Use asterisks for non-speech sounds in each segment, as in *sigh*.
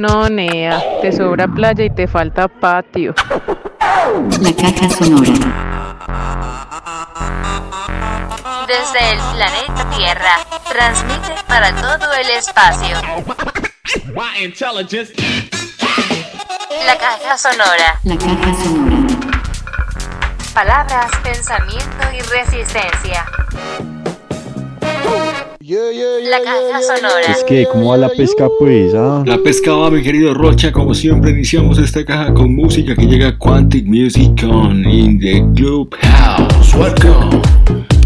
No, Nea, te sobra playa y te falta patio. La caja sonora. Desde el planeta Tierra, transmite para todo el espacio. La caja sonora. La caja sonora. Palabras, pensamiento y resistencia. La caja sonora. Es que, ¿cómo va la pesca, pues? ah? La pesca va, mi querido Rocha. Como siempre, iniciamos esta caja con música que llega Quantic Music on in the Club House. Welcome.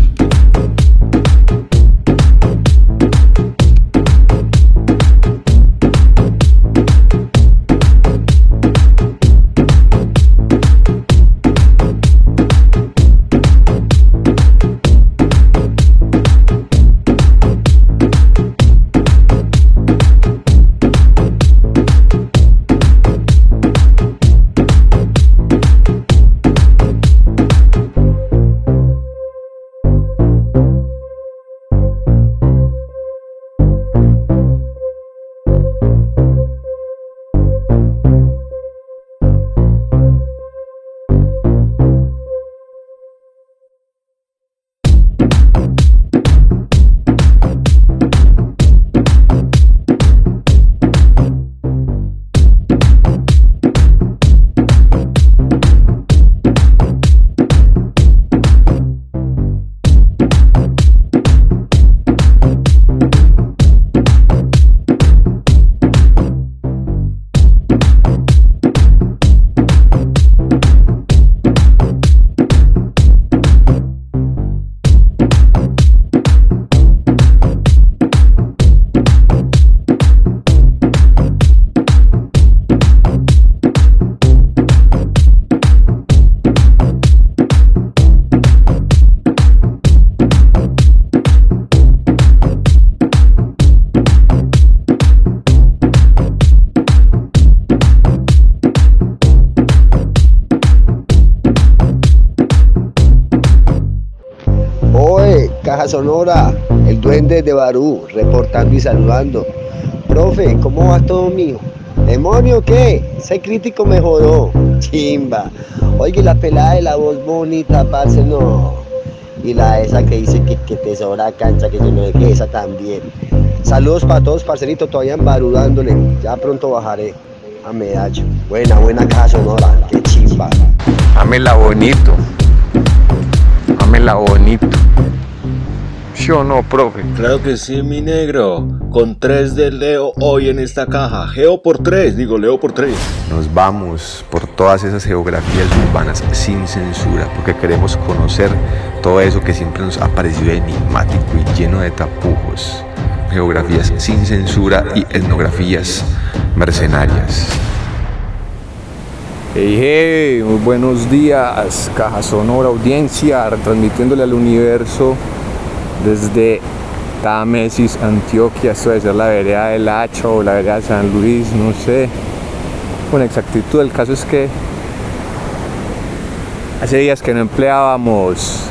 El duende de Barú, reportando y saludando. Profe, ¿cómo va todo mío? ¿Demonio qué? Ese crítico me jodó. Chimba. Oye, la pelada de la voz bonita, parce, no. Y la esa que dice que, que te sobra cancha, que yo no sé esa también. Saludos para todos, parcerito, todavía en Barú dándole. Ya pronto bajaré a Medallo. Buena, buena Caja Sonora, qué chimba. Amela bonito. Amela bonito. ¿Sí o no, profe? Claro que sí, mi negro. Con tres de Leo hoy en esta caja. Geo por tres, digo Leo por tres. Nos vamos por todas esas geografías urbanas sin censura, porque queremos conocer todo eso que siempre nos ha parecido enigmático y lleno de tapujos. Geografías sin censura y etnografías mercenarias. Hey, hey, muy buenos días, Caja Sonora Audiencia, transmitiéndole al universo desde Támesis, Antioquia, esto debe ser la vereda del Hacho o la vereda de San Luis, no sé con exactitud. El caso es que hace días que no empleábamos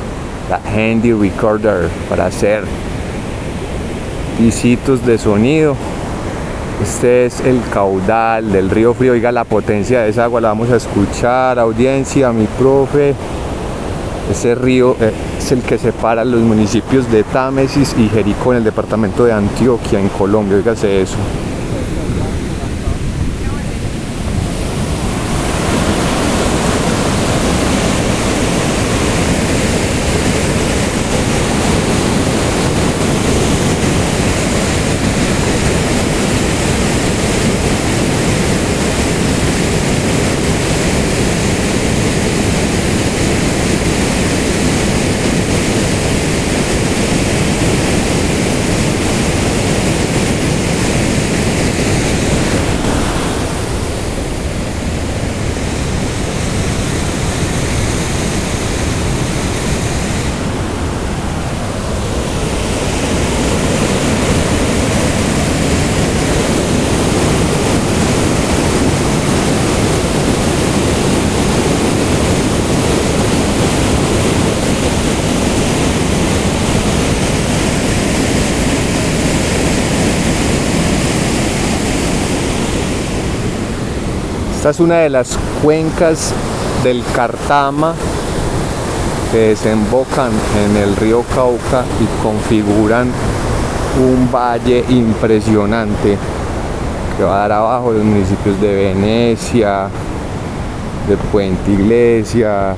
la Handy Recorder para hacer pisitos de sonido. Este es el caudal del río Frío. Oiga la potencia de esa agua, la vamos a escuchar. Audiencia, mi profe. Ese río eh, es el que separa los municipios de Támesis y Jericó en el departamento de Antioquia, en Colombia. Oígase eso. Es una de las cuencas del Cartama que desembocan en el río Cauca y configuran un valle impresionante que va a dar abajo los municipios de Venecia, de Puente Iglesias,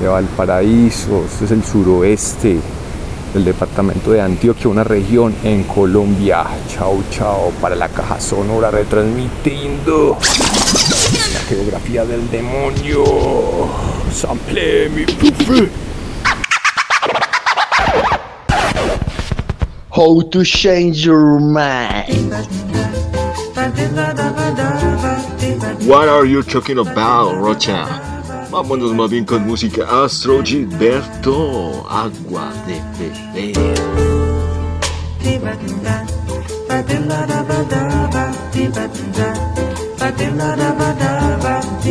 de Valparaíso, este es el suroeste del departamento de Antioquia, una región en Colombia. Chao, chao, para la caja sonora retransmitiendo geografía del demonio. Sample mi profe. How to change your mind. What are you talking about, Rocha? Vámonos más bien con música Astro Gilberto, Agua de Beber.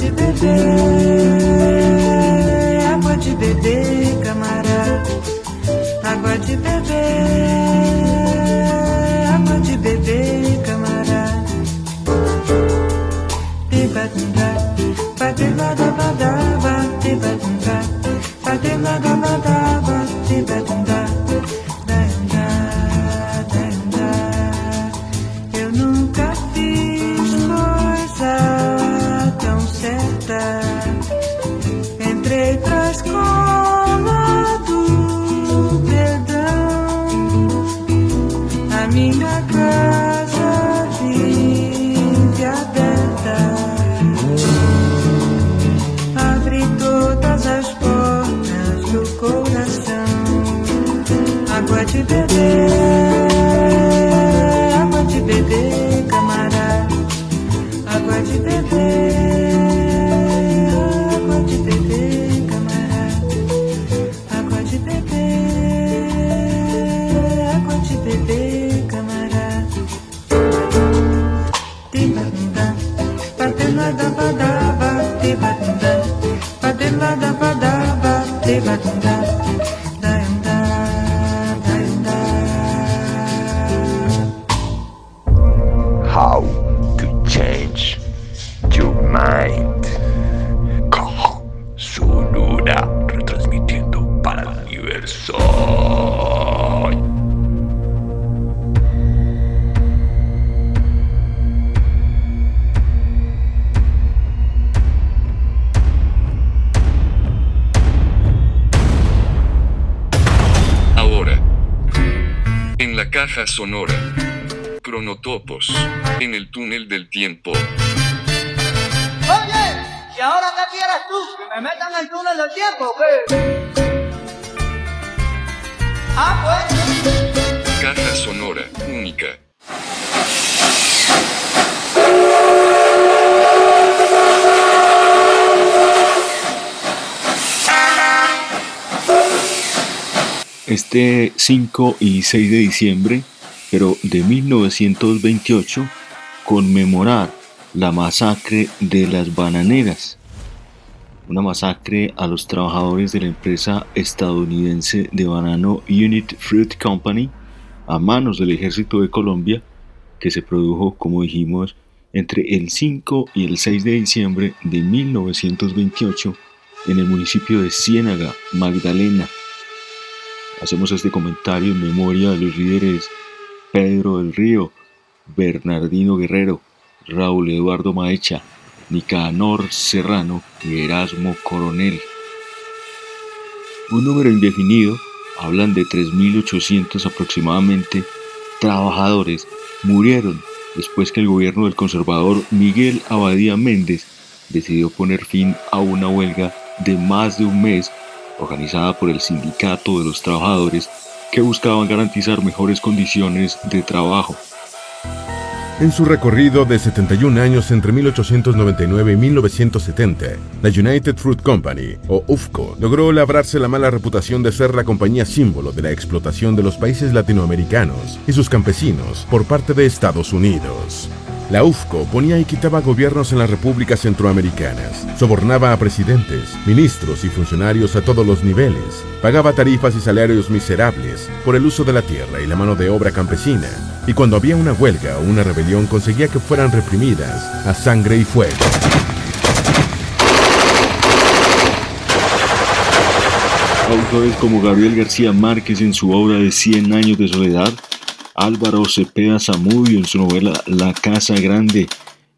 te ver. Tiempo. Oye, ¿y ahora qué quieres tú? ¿Que me metan en el túnel del tiempo o qué? Ah, pues. Caja sonora. Única. Este 5 y 6 de diciembre, pero de 1928, conmemorar la masacre de las bananeras. Una masacre a los trabajadores de la empresa estadounidense de banano Unit Fruit Company a manos del ejército de Colombia, que se produjo, como dijimos, entre el 5 y el 6 de diciembre de 1928 en el municipio de Ciénaga, Magdalena. Hacemos este comentario en memoria de los líderes Pedro del Río, Bernardino Guerrero, Raúl Eduardo Maecha, Nicanor Serrano y Erasmo Coronel. Un número indefinido, hablan de 3.800 aproximadamente, trabajadores murieron después que el gobierno del conservador Miguel Abadía Méndez decidió poner fin a una huelga de más de un mes organizada por el Sindicato de los Trabajadores que buscaban garantizar mejores condiciones de trabajo. En su recorrido de 71 años entre 1899 y 1970, la United Fruit Company, o UFCO, logró labrarse la mala reputación de ser la compañía símbolo de la explotación de los países latinoamericanos y sus campesinos por parte de Estados Unidos. La UFCO ponía y quitaba gobiernos en las repúblicas centroamericanas, sobornaba a presidentes, ministros y funcionarios a todos los niveles, pagaba tarifas y salarios miserables por el uso de la tierra y la mano de obra campesina, y cuando había una huelga o una rebelión conseguía que fueran reprimidas a sangre y fuego. Autores como Gabriel García Márquez en su obra de Cien años de soledad, Álvaro Cepeda Zamudio en su novela La Casa Grande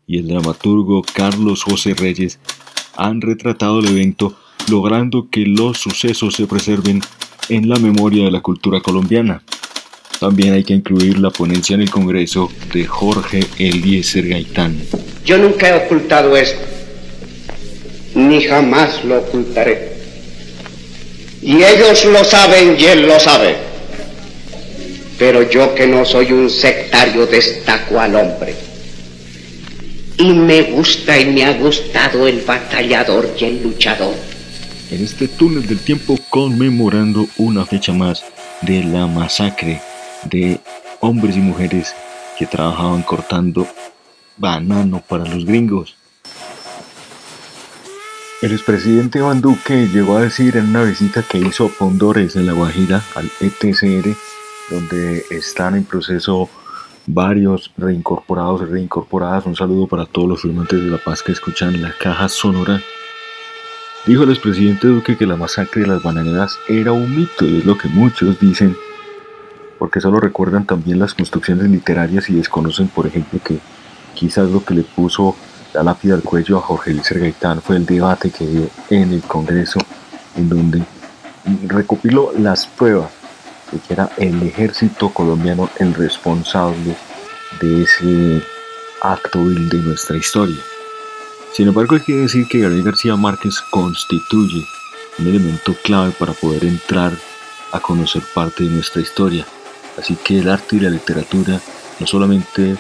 y el dramaturgo Carlos José Reyes han retratado el evento logrando que los sucesos se preserven en la memoria de la cultura colombiana. También hay que incluir la ponencia en el Congreso de Jorge Eliezer Gaitán. Yo nunca he ocultado esto, ni jamás lo ocultaré. Y ellos lo saben y él lo sabe. Pero yo que no soy un sectario destaco al hombre. Y me gusta y me ha gustado el batallador y el luchador. En este túnel del tiempo conmemorando una fecha más de la masacre de hombres y mujeres que trabajaban cortando banano para los gringos. El expresidente Iván Duque llegó a decir en una visita que hizo a Pondores en La Guajira al ETCR, donde están en proceso varios reincorporados y reincorporadas. Un saludo para todos los firmantes de la paz que escuchan la caja sonora. Dijo el expresidente Duque que la masacre de las bananeras era un mito y es lo que muchos dicen porque solo recuerdan también las construcciones literarias y desconocen, por ejemplo, que quizás lo que le puso la lápida al cuello a Jorge Luis Gaitán fue el debate que dio en el Congreso, en donde recopiló las pruebas de que era el ejército colombiano el responsable de ese acto vil de nuestra historia. Sin embargo, hay que decir que Gabriel García Márquez constituye un elemento clave para poder entrar a conocer parte de nuestra historia. Así que el arte y la literatura no solamente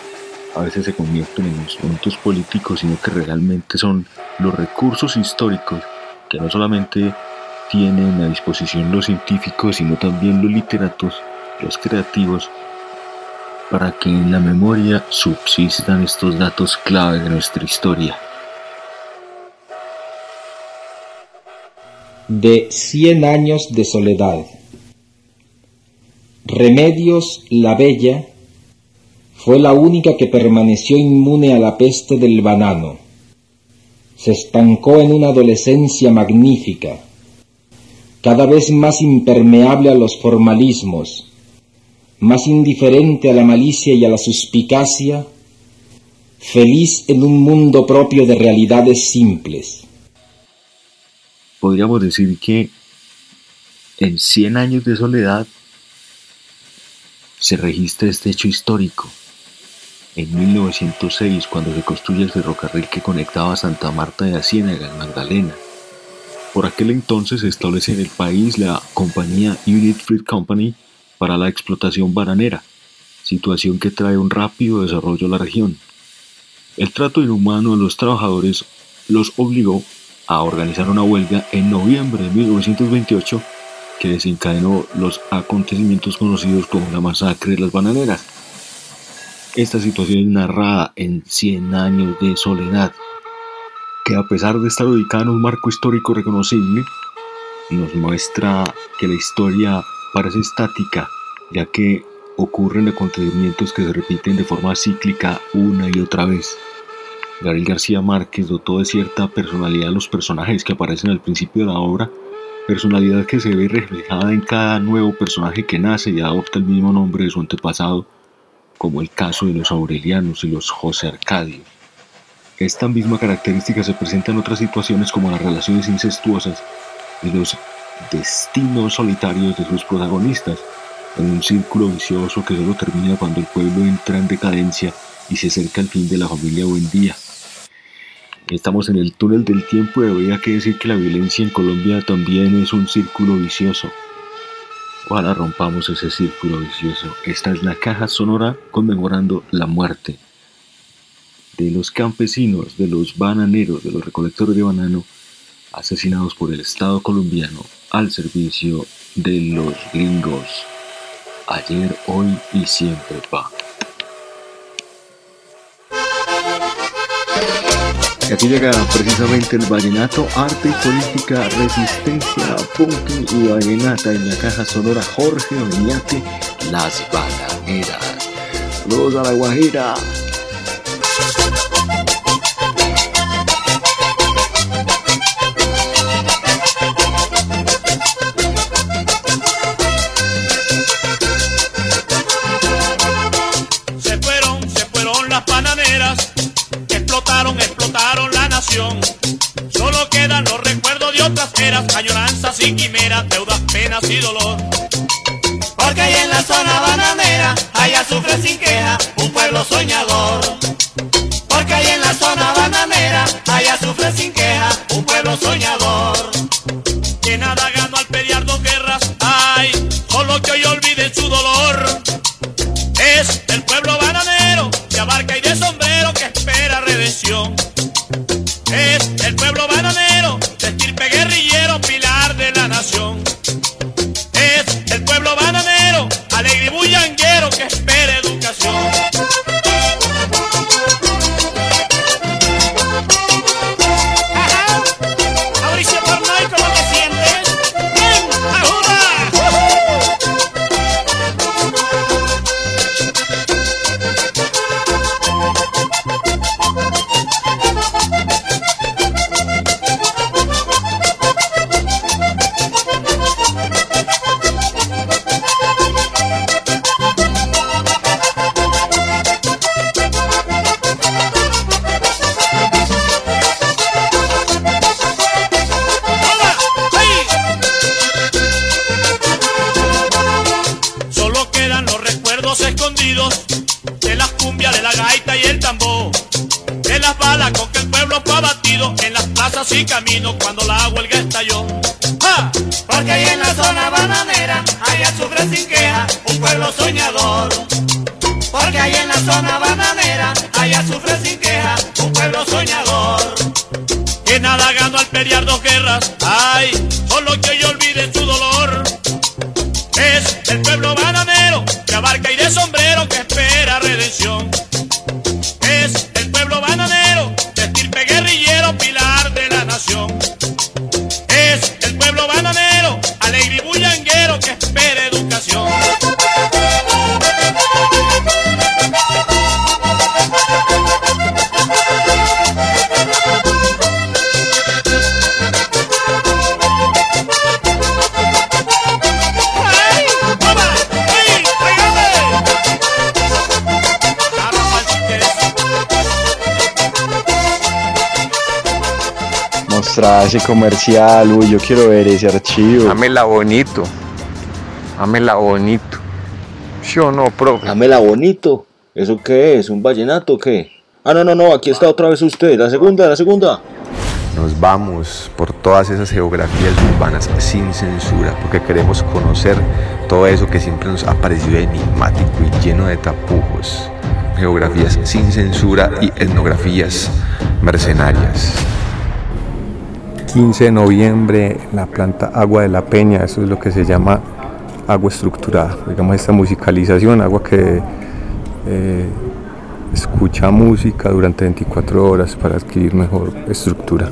a veces se convierten en instrumentos políticos, sino que realmente son los recursos históricos que no solamente tienen a disposición los científicos, sino también los literatos, los creativos, para que en la memoria subsistan estos datos clave de nuestra historia. De Cien años de soledad. Remedios la Bella fue la única que permaneció inmune a la peste del banano. Se estancó en una adolescencia magnífica, cada vez más impermeable a los formalismos, más indiferente a la malicia y a la suspicacia, feliz en un mundo propio de realidades simples. Podríamos decir que en 100 años de soledad se registra este hecho histórico. En 1906, cuando se construye el ferrocarril que conectaba Santa Marta de la Ciénaga en Magdalena. Por aquel entonces se establece en el país la compañía Unit Fruit Company para la explotación bananera, situación que trae un rápido desarrollo a la región. El trato inhumano a los trabajadores los obligó a organizar una huelga en noviembre de 1928 que desencadenó los acontecimientos conocidos como la masacre de las bananeras. Esta situación es narrada en 100 años de soledad, que a pesar de estar ubicada en un marco histórico reconocible, nos muestra que la historia parece estática, ya que ocurren acontecimientos que se repiten de forma cíclica una y otra vez. Gabriel García Márquez dotó de cierta personalidad a los personajes que aparecen al principio de la obra personalidad que se ve reflejada en cada nuevo personaje que nace y adopta el mismo nombre de su antepasado, como el caso de los Aurelianos y los José Arcadio. Esta misma característica se presenta en otras situaciones como las relaciones incestuosas y los destinos solitarios de sus protagonistas, en un círculo vicioso que solo termina cuando el pueblo entra en decadencia y se acerca al fin de la familia Buendía. Estamos en el túnel del tiempo y habría que decir que la violencia en Colombia también es un círculo vicioso. Ojalá rompamos ese círculo vicioso. Esta es la caja sonora conmemorando la muerte de los campesinos, de los bananeros, de los recolectores de banano, asesinados por el Estado colombiano al servicio de los gringos. Ayer, hoy y siempre, pa. Y aquí llega precisamente el vallenato, arte y política, resistencia, punky y vallenata en la caja sonora Jorge Oñate, Las Bananeras. Saludos a la Guajira. Solo quedan los recuerdos de otras eras, añoranzas y quimeras, deudas, penas y dolor. Porque ahí en la zona bananera hay azufre sin queja, un pueblo soñador. La zona bananera hay azufre sin queja, un pueblo soñador. Que nada ganó al pelear dos guerras, ay, solo que hoy olviden su dolor. Es el pueblo bananero de abarca y de sombrero que espera redención. Ese comercial, uy, yo quiero ver ese archivo. Dámela bonito. Dámela bonito. ¿Sí o no, profe? Dámela bonito. ¿Eso qué es? ¿Un vallenato o qué? Ah, no, no, no, aquí está otra vez usted. La segunda, la segunda. Nos vamos por todas esas geografías urbanas sin censura, porque queremos conocer todo eso que siempre nos ha parecido enigmático y lleno de tapujos. Geografías sin censura y etnografías mercenarias. 15 de noviembre, la planta Agua de la Peña, eso es lo que se llama agua estructurada, digamos esta musicalización, agua que eh, escucha música durante 24 horas para adquirir mejor estructura.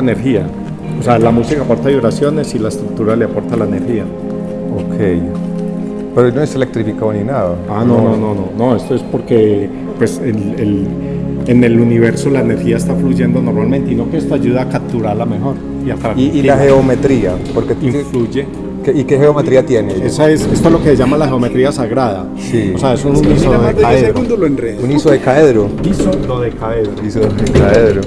Aporta energía. O sea, la música aporta vibraciones y la estructura le aporta la energía. Ok. Pero no es electrificado ni nada. Ah, no, no, no, no, no, esto es porque pues el, el- en el universo la energía está fluyendo normalmente y no que esto ayuda a capturarla mejor y a Y, y la geometría, porque influye. ¿Qué- ¿Y qué geometría tiene? Esa es, esto es lo que se llama la geometrea sagrada. Sí. O sea, es un Sí. isododecaedro. Un isodecaedro. Isododecaedro. Isododecaedro.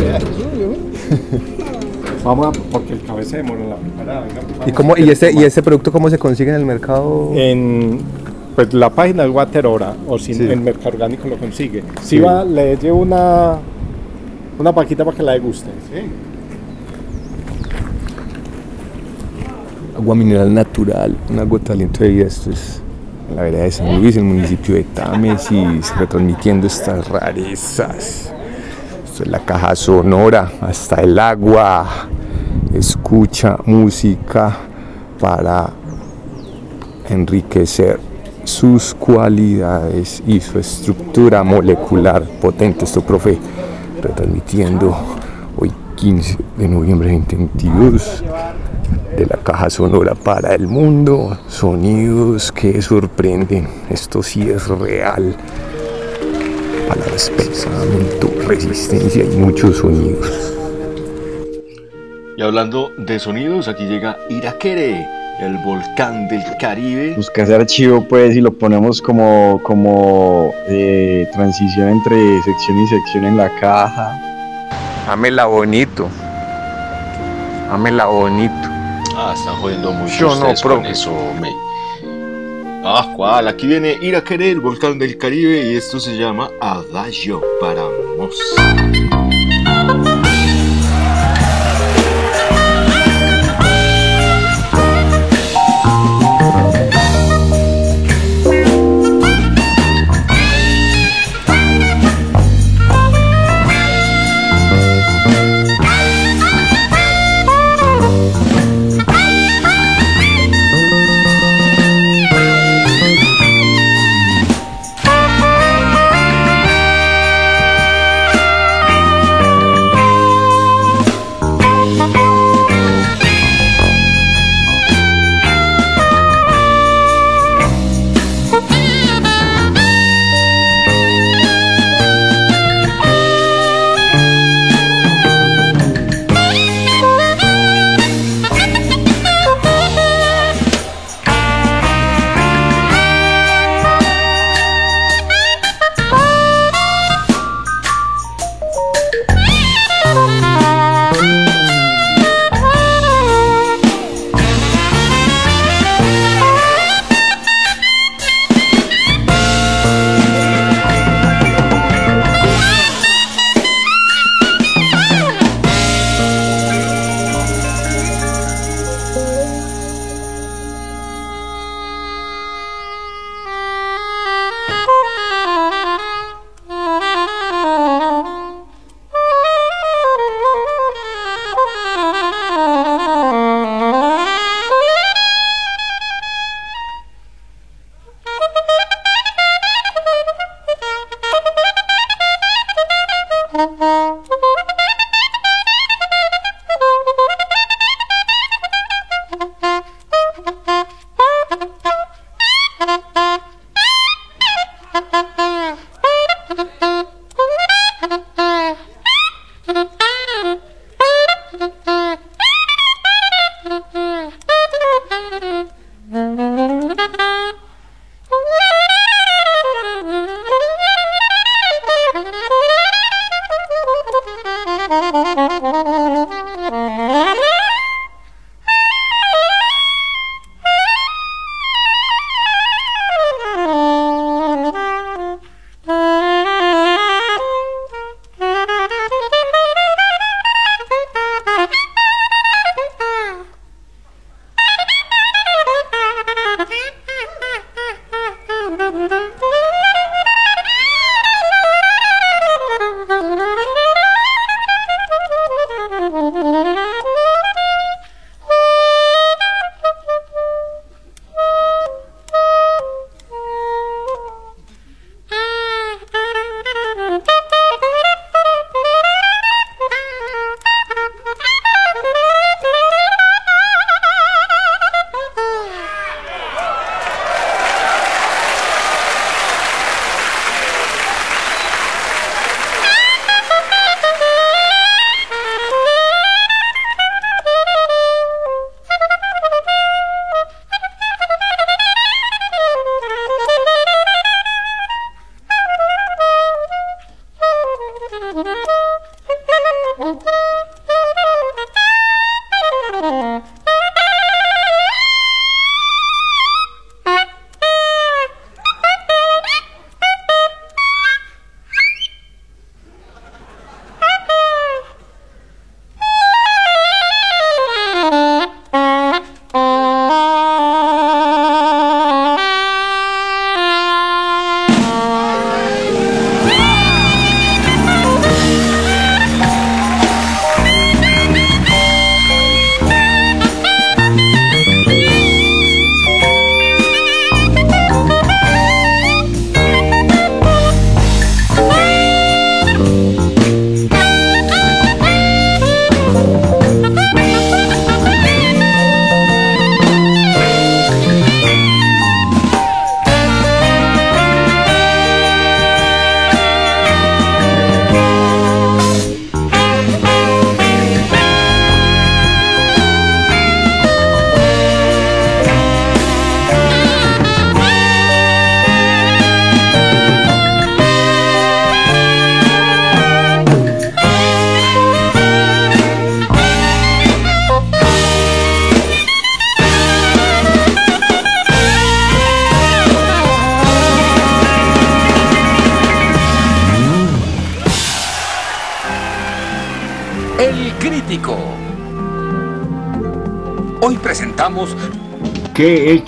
Vamos a, porque el cabeza se demora en la preparada. venga, ¿Y, cómo, y, ese, ¿Y ese producto cómo se consigue en el mercado? En pues, la página es Waterora, o si Sí. el mercado orgánico lo consigue. Si Sí. va, le llevo una, una paquita para que la deguste. ¿sí? Agua mineral natural, un agua de talento de vida. Esto es en la vereda de San Luis, el municipio de Támesis, retransmitiendo estas rarezas. La caja sonora, hasta el agua. Escucha música para enriquecer sus cualidades y su estructura molecular potente. Esto, profe, retransmitiendo hoy 15 de noviembre de 2022 de la caja sonora para el mundo. Sonidos que sorprenden. Esto sí es real. Palabras, pensamiento, resistencia y muchos sonidos. Y hablando de sonidos, aquí llega Iraquere, el volcán del Caribe. Busca ese archivo pues y lo ponemos como, como eh, transición entre sección y sección en la caja. Ámela bonito. Ámela bonito. Ah, están jodiendo mucho Yo no, con eso, me. Ah, cuál, aquí viene Iraquere, el volcán del Caribe, y esto se llama Adagio para Mos.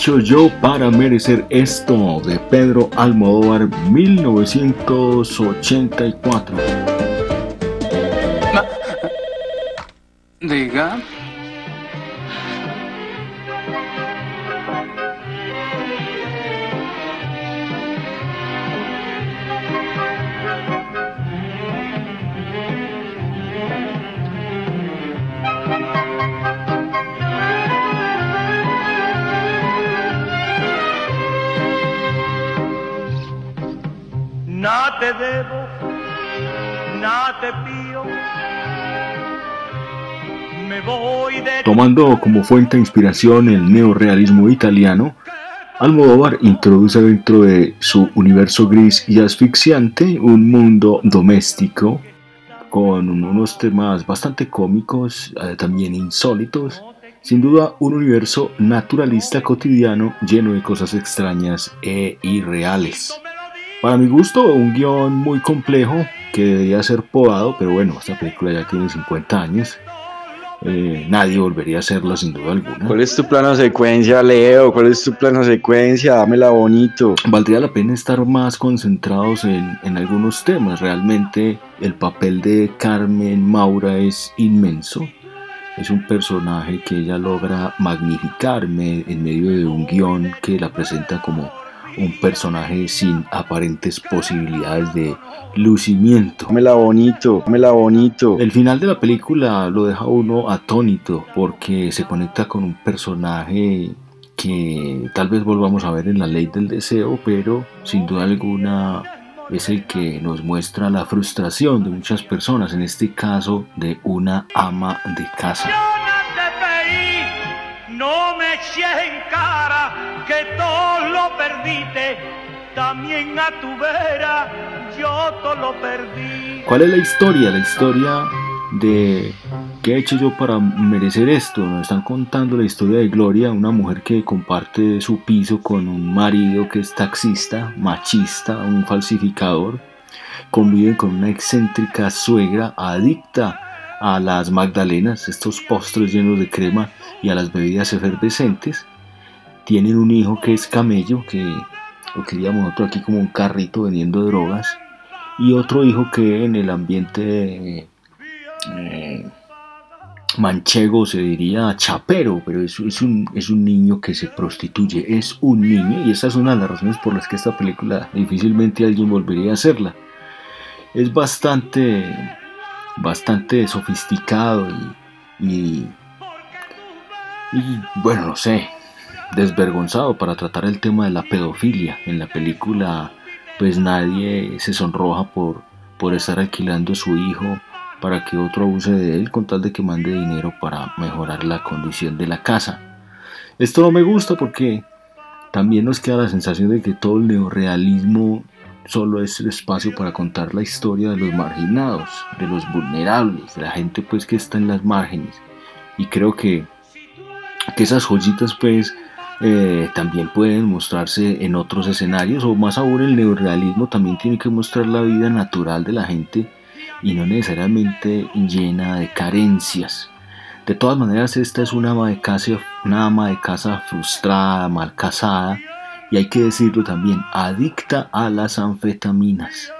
Yo para merecer esto? de Pedro Almodóvar 1984. Tomando como fuente de inspiración el neorealismo italiano, Almodóvar introduce dentro de su universo gris y asfixiante un mundo doméstico con unos temas bastante cómicos, eh, también insólitos, sin duda un universo naturalista cotidiano lleno de cosas extrañas e irreales. Para mi gusto, un guion muy complejo que debería ser podado, pero bueno, esta película ya tiene 50 años. Eh, nadie volvería a hacerla sin duda alguna. ¿Cuál es tu plano secuencia, Leo? ¿Cuál es tu plano secuencia? Dámela bonito. Valdría la pena estar más concentrados en, en algunos temas. Realmente el papel de Carmen Maura es inmenso. Es un personaje que ella logra magnificarme en medio de un guion que la presenta como un personaje sin aparentes posibilidades de lucimiento. Dámela bonito, dámela bonito. El final de la película lo deja uno atónito porque se conecta con un personaje que tal vez volvamos a ver en la ley del deseo, pero sin duda alguna es el que nos muestra la frustración de muchas personas, en este caso de una ama de casa. No me eches en cara que todo lo perdiste, también a tu vera yo todo lo perdí. ¿Cuál es la historia? La historia de qué he hecho yo para merecer esto. Nos están contando la historia de Gloria, una mujer que comparte su piso con un marido que es taxista, machista, un falsificador. Conviven con una excéntrica suegra adicta a las magdalenas, estos postres llenos de crema y a las bebidas efervescentes. Tienen un hijo que es camello, que lo queríamos nosotros aquí como un carrito vendiendo drogas. Y otro hijo que en el ambiente eh, manchego se diría chapero, pero es, es, un, es un niño que se prostituye, es un niño y esa es una de las razones por las que esta película difícilmente alguien volvería a hacerla. Es bastante, bastante sofisticado y, y, y bueno, no sé, desvergonzado para tratar el tema de la pedofilia. En la película pues nadie se sonroja por, por estar alquilando su hijo para que otro abuse de él con tal de que mande dinero para mejorar la condición de la casa. Esto no me gusta porque también nos queda la sensación de que todo el neorealismo solo es el espacio para contar la historia de los marginados, de los vulnerables, de la gente pues que está en las márgenes. Y creo que, que esas joyitas pues eh, también pueden mostrarse en otros escenarios o más aún el neorealismo también tiene que mostrar la vida natural de la gente y no necesariamente llena de carencias. De todas maneras, esta es una ama de casa, una ama de casa frustrada, mal casada y hay que decirlo también, adicta a las anfetaminas.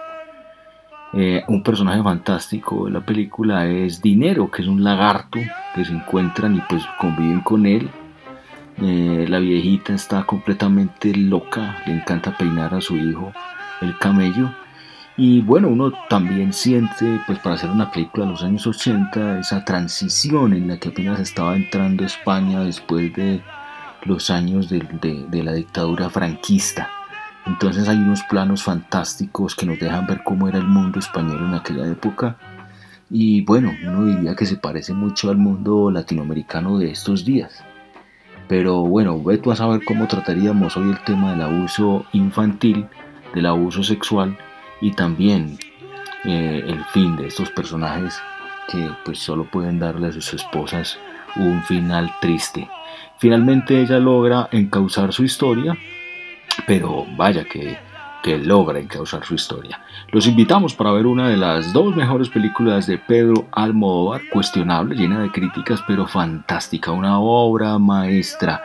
Eh, un personaje fantástico de la película es Dinero, que es un lagarto que se encuentran y pues conviven con él. Eh, la viejita está completamente loca, le encanta peinar a su hijo, el camello. Y bueno, uno también siente, pues para hacer una película de los años 80, esa transición en la que apenas estaba entrando España después de los años de, de, de, la dictadura franquista. Entonces hay unos planos fantásticos que nos dejan ver cómo era el mundo español en aquella época. Y bueno, uno diría que se parece mucho al mundo latinoamericano de estos días. Pero bueno, ve tú a saber cómo trataríamos hoy el tema del abuso infantil, del abuso sexual y también eh, el fin de estos personajes que pues solo pueden darle a sus esposas un final triste. Finalmente ella logra encauzar su historia, pero vaya que, que logra encauzar su historia. Los invitamos para ver una de las dos mejores películas de Pedro Almodóvar, cuestionable, llena de críticas, pero fantástica, una obra maestra.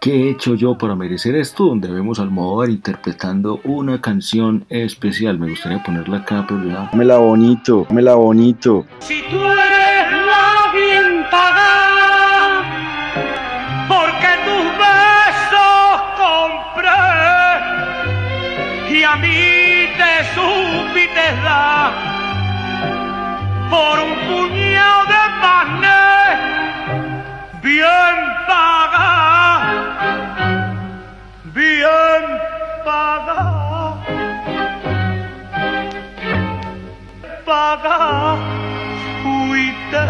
¿Qué he hecho yo para merecer esto? Donde vemos al Almodóvar interpretando una canción especial. Me gustaría ponerla acá, pero ya. Dámela bonito, dámela bonito. Si tú eres por un puñado de panes bien paga, bien paga, paga, fuiste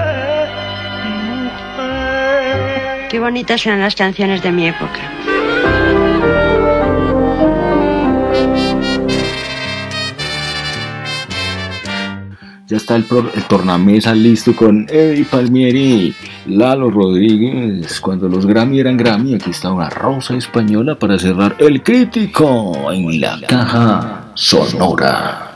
mujer. Qué bonitas eran las canciones de mi época. Ya está el, el tornamesa listo con Eddie Palmieri, Lalo Rodríguez. Cuando los Grammy eran Grammy, aquí está una rosa española para cerrar el crítico en la caja sonora.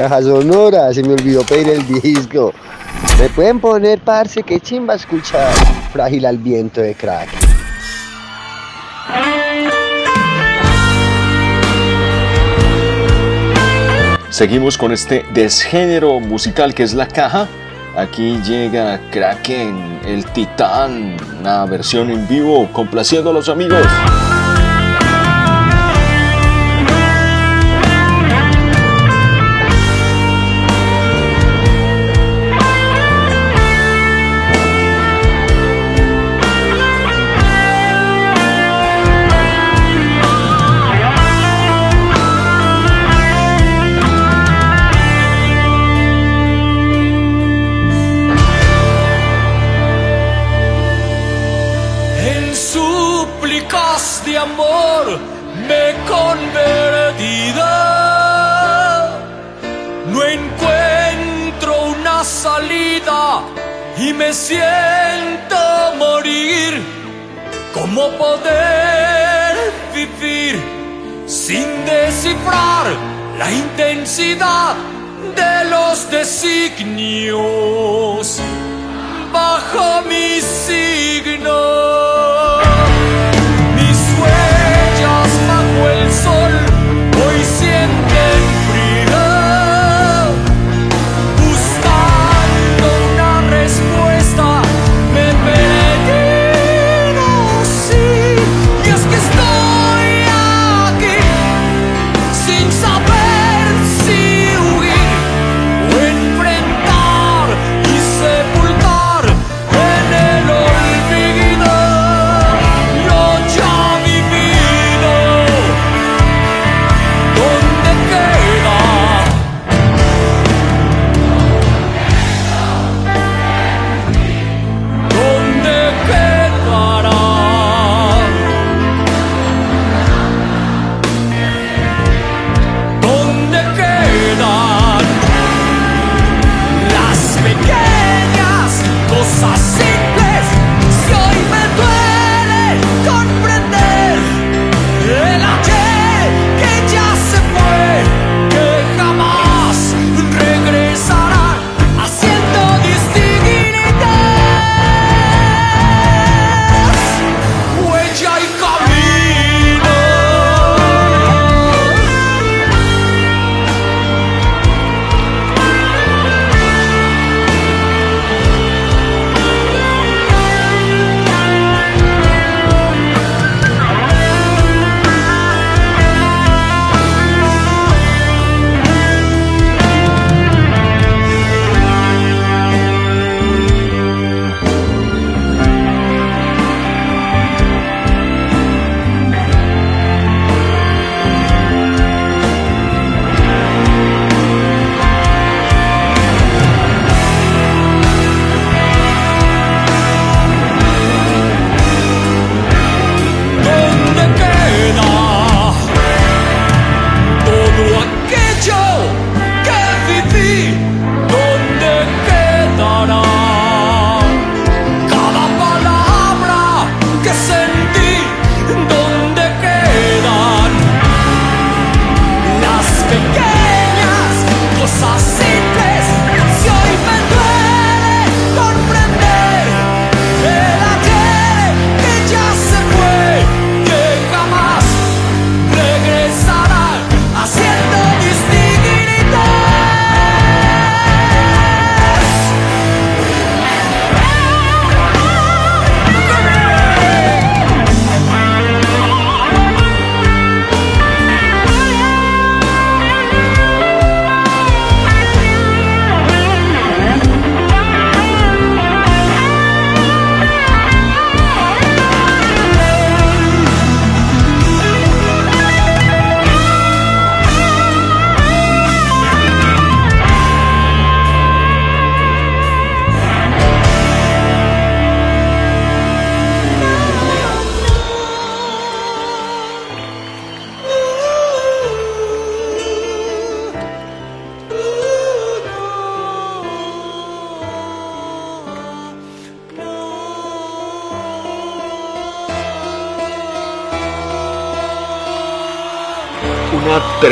Caja Sonora, se me olvidó pedir el disco. Me pueden poner, parce, que chimba escuchar. Frágil al viento de crack. Seguimos con este desgénero musical que es la caja. Aquí llega Kraken, el titán, una versión en vivo complaciendo a los amigos. de los designios.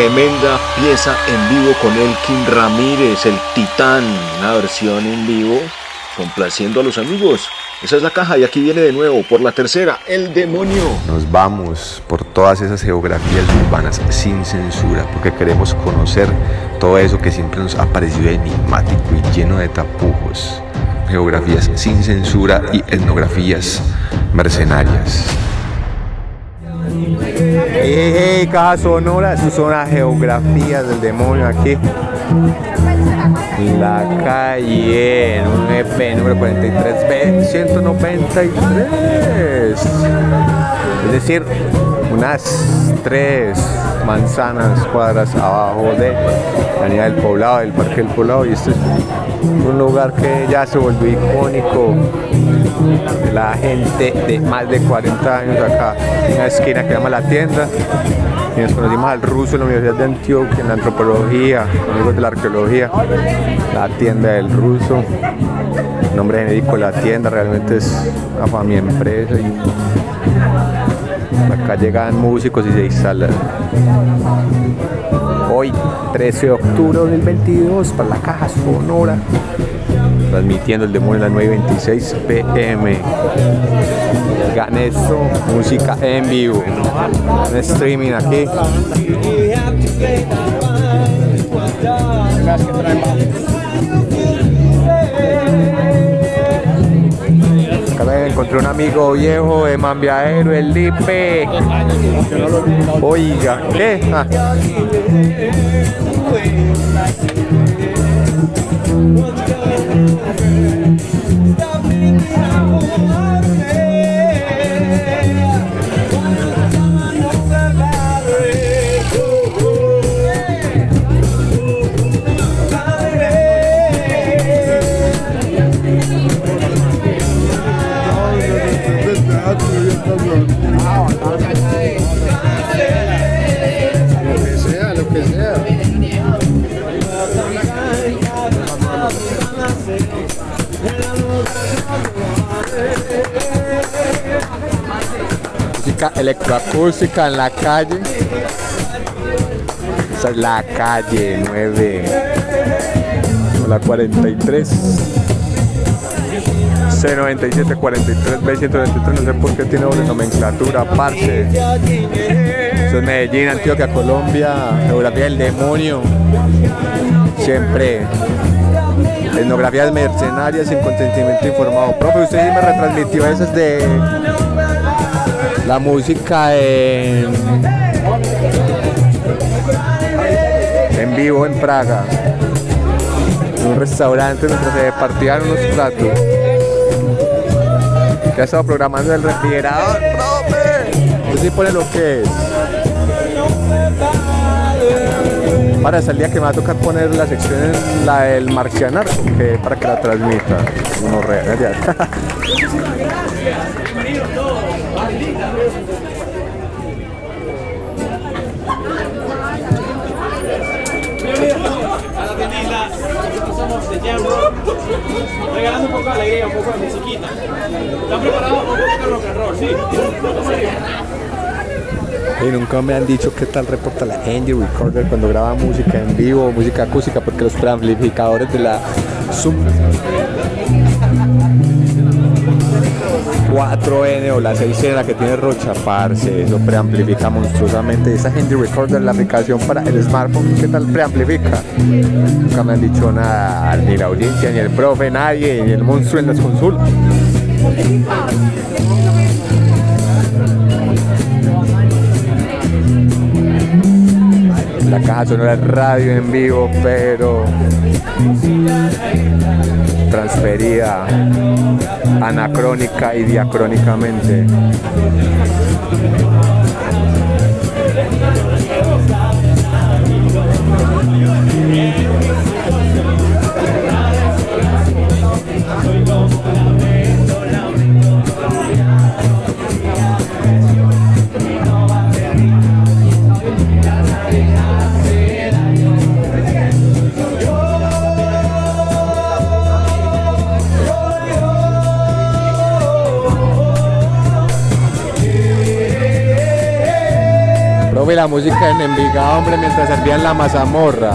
Tremenda pieza en vivo con Elkin Ramírez, el titán, una versión en vivo complaciendo a los amigos. Esa es la caja y aquí viene de nuevo por la tercera, el demonio. Nos vamos por todas esas geografías urbanas sin censura, porque queremos conocer todo eso que siempre nos ha parecido enigmático y lleno de tapujos. Geografías sin censura y etnografías mercenarias. Caja sonora, estas son las geografías del demonio aquí. La calle, en un EP número 43B 193. Es decir, unas tres manzanas cuadras abajo de la avenida del poblado, del parque del poblado. Y este es un lugar que ya se volvió icónico la gente de más de 40 años acá. Una esquina que llama La Tienda. Nos conocimos al ruso en la Universidad de Antioquia, en la antropología, amigos de la arqueología. La Tienda del Ruso. Nombre genérico La Tienda, realmente es una familia empresa. Y acá llegan músicos y se instalan. Hoy, 13 de octubre de 2022, para la caja sonora. Transmitiendo el demonio a las 9.26 pm. Gané esto, música en vivo. Un streaming aquí. Encontré un amigo viejo de Mambiadero, el Lipe. Oiga, ¿qué? Ah. Electroacústica en la calle. Esa es la calle 9. La 43. C97 43 B123, no sé por qué tiene doble nomenclatura, parce. Eso es Medellín, Antioquia, Colombia, geografía del demonio. Siempre. Etnografías mercenarias sin consentimiento informado. Profe, usted sí me retransmitió esas de la música en, en vivo en Praga. En un restaurante mientras se partían unos platos. Ya estaba programando el refrigerador, profe. Sí pone lo que es. Para el día que me va a tocar poner la sección en la del marcianar, que para que la transmita. Uno real, ya. *laughs* somos de Jam regalando un poco de alegría, un poco de musiquita. ¿Están preparados para un poco de rock and roll? Sí. Y nunca me han dicho qué tal reporta la Andy Recorder cuando graba música en vivo, música acústica, porque los preamplificadores de la Zoom 4N o la 6N, la que tiene Rocha, parce, eso preamplifica monstruosamente. Esa Handy Recorder, la aplicación para el smartphone, ¿qué tal preamplifica? Nunca me han dicho nada, ni la audiencia, ni el profe, nadie, ni el monstruo en las consultas. La caja sonora es radio en vivo, pero transferida anacrónica y diacrónicamente. Profe, la música en Envigado, hombre, mientras servían la mazamorra.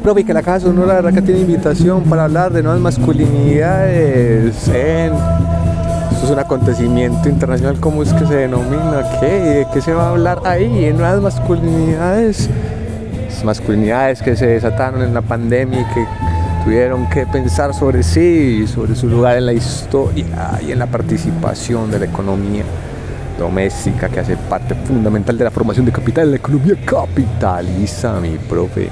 Profe, que la Caja Sonora, verdad que tiene invitación para hablar de nuevas masculinidades en... Esto es un acontecimiento internacional, ¿cómo es que se denomina? ¿Qué? ¿De qué se va a hablar ahí? En nuevas masculinidades. Las masculinidades que se desataron en la pandemia y que tuvieron que pensar sobre sí, sobre su lugar en la historia y en la participación de la economía doméstica que hace parte fundamental de la formación de capital de la economía capitalista, mi profe.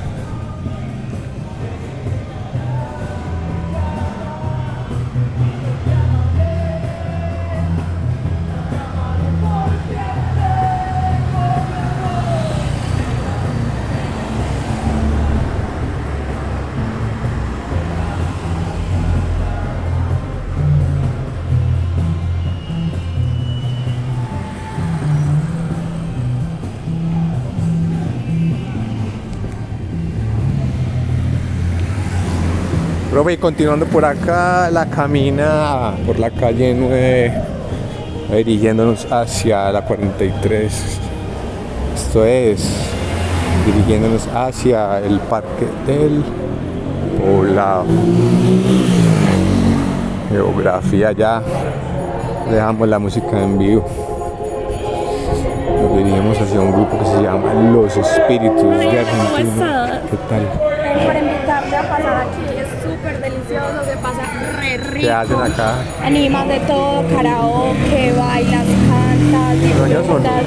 Profe, y continuando por acá, la camina por la calle 9, dirigiéndonos hacia la 43. Esto es, dirigiéndonos hacia el Parque del Poblado. Geografía ya, dejamos la música en vivo. Nos dirigimos hacia un grupo que se llama Los Espíritus de Argentina. ¿Qué tal? Por invitarte a pasar aquí, re rico. ¿Qué hacen acá? Animas de todo, karaoke, bailas, cantas, No, yo solo. disfrutas.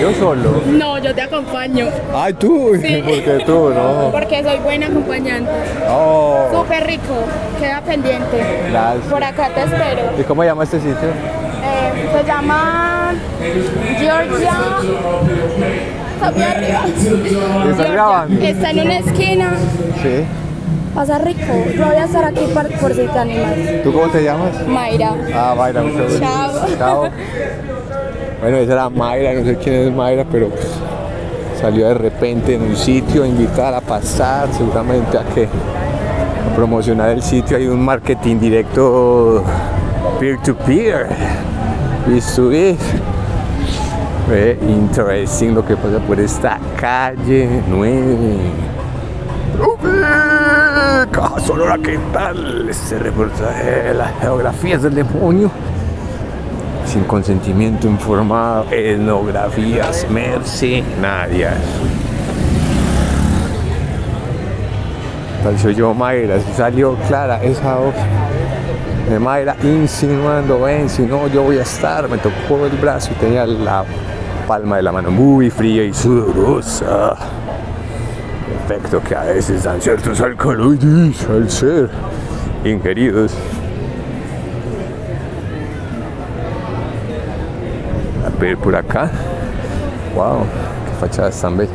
Yo solo. No, yo te acompaño. Ay, tú, Sí. *laughs* porque tú, no. Porque soy buena acompañante. Oh, Súper rico, queda pendiente. Gracias. Por acá te espero. ¿y cómo llama este sitio? Eh, se llama Georgia. Está bien arriba. ¿Estás grabando? Está en una esquina. Sí. Pasa rico. Yo voy a estar aquí por, por si te animas. ¿Tú cómo te llamas? Mayra. Ah, Mayra, mucho gusto. Chao. Chao. Bueno, esa era Mayra, no sé quién es Mayra, pero pues, salió de repente en un sitio a invitar a pasar, seguramente a que a promocionar el sitio. Hay un marketing directo peer-to-peer, B2B. Ve interesting lo que pasa por esta calle 9. Caja Sonora, ¿qué tal? Este reportaje de las geografías del demonio. Sin consentimiento informado, etnografías mercenarias. Tal soy yo, Mayra, salió clara esa voz de Mayra insinuando, ven, si no, yo voy a estar. Me tocó el brazo y tenía la palma de la mano muy fría y sudorosa efecto que a veces dan ciertos alcaloides al ser ingeridos. A ver por acá. Wow, qué fachadas tan bellas.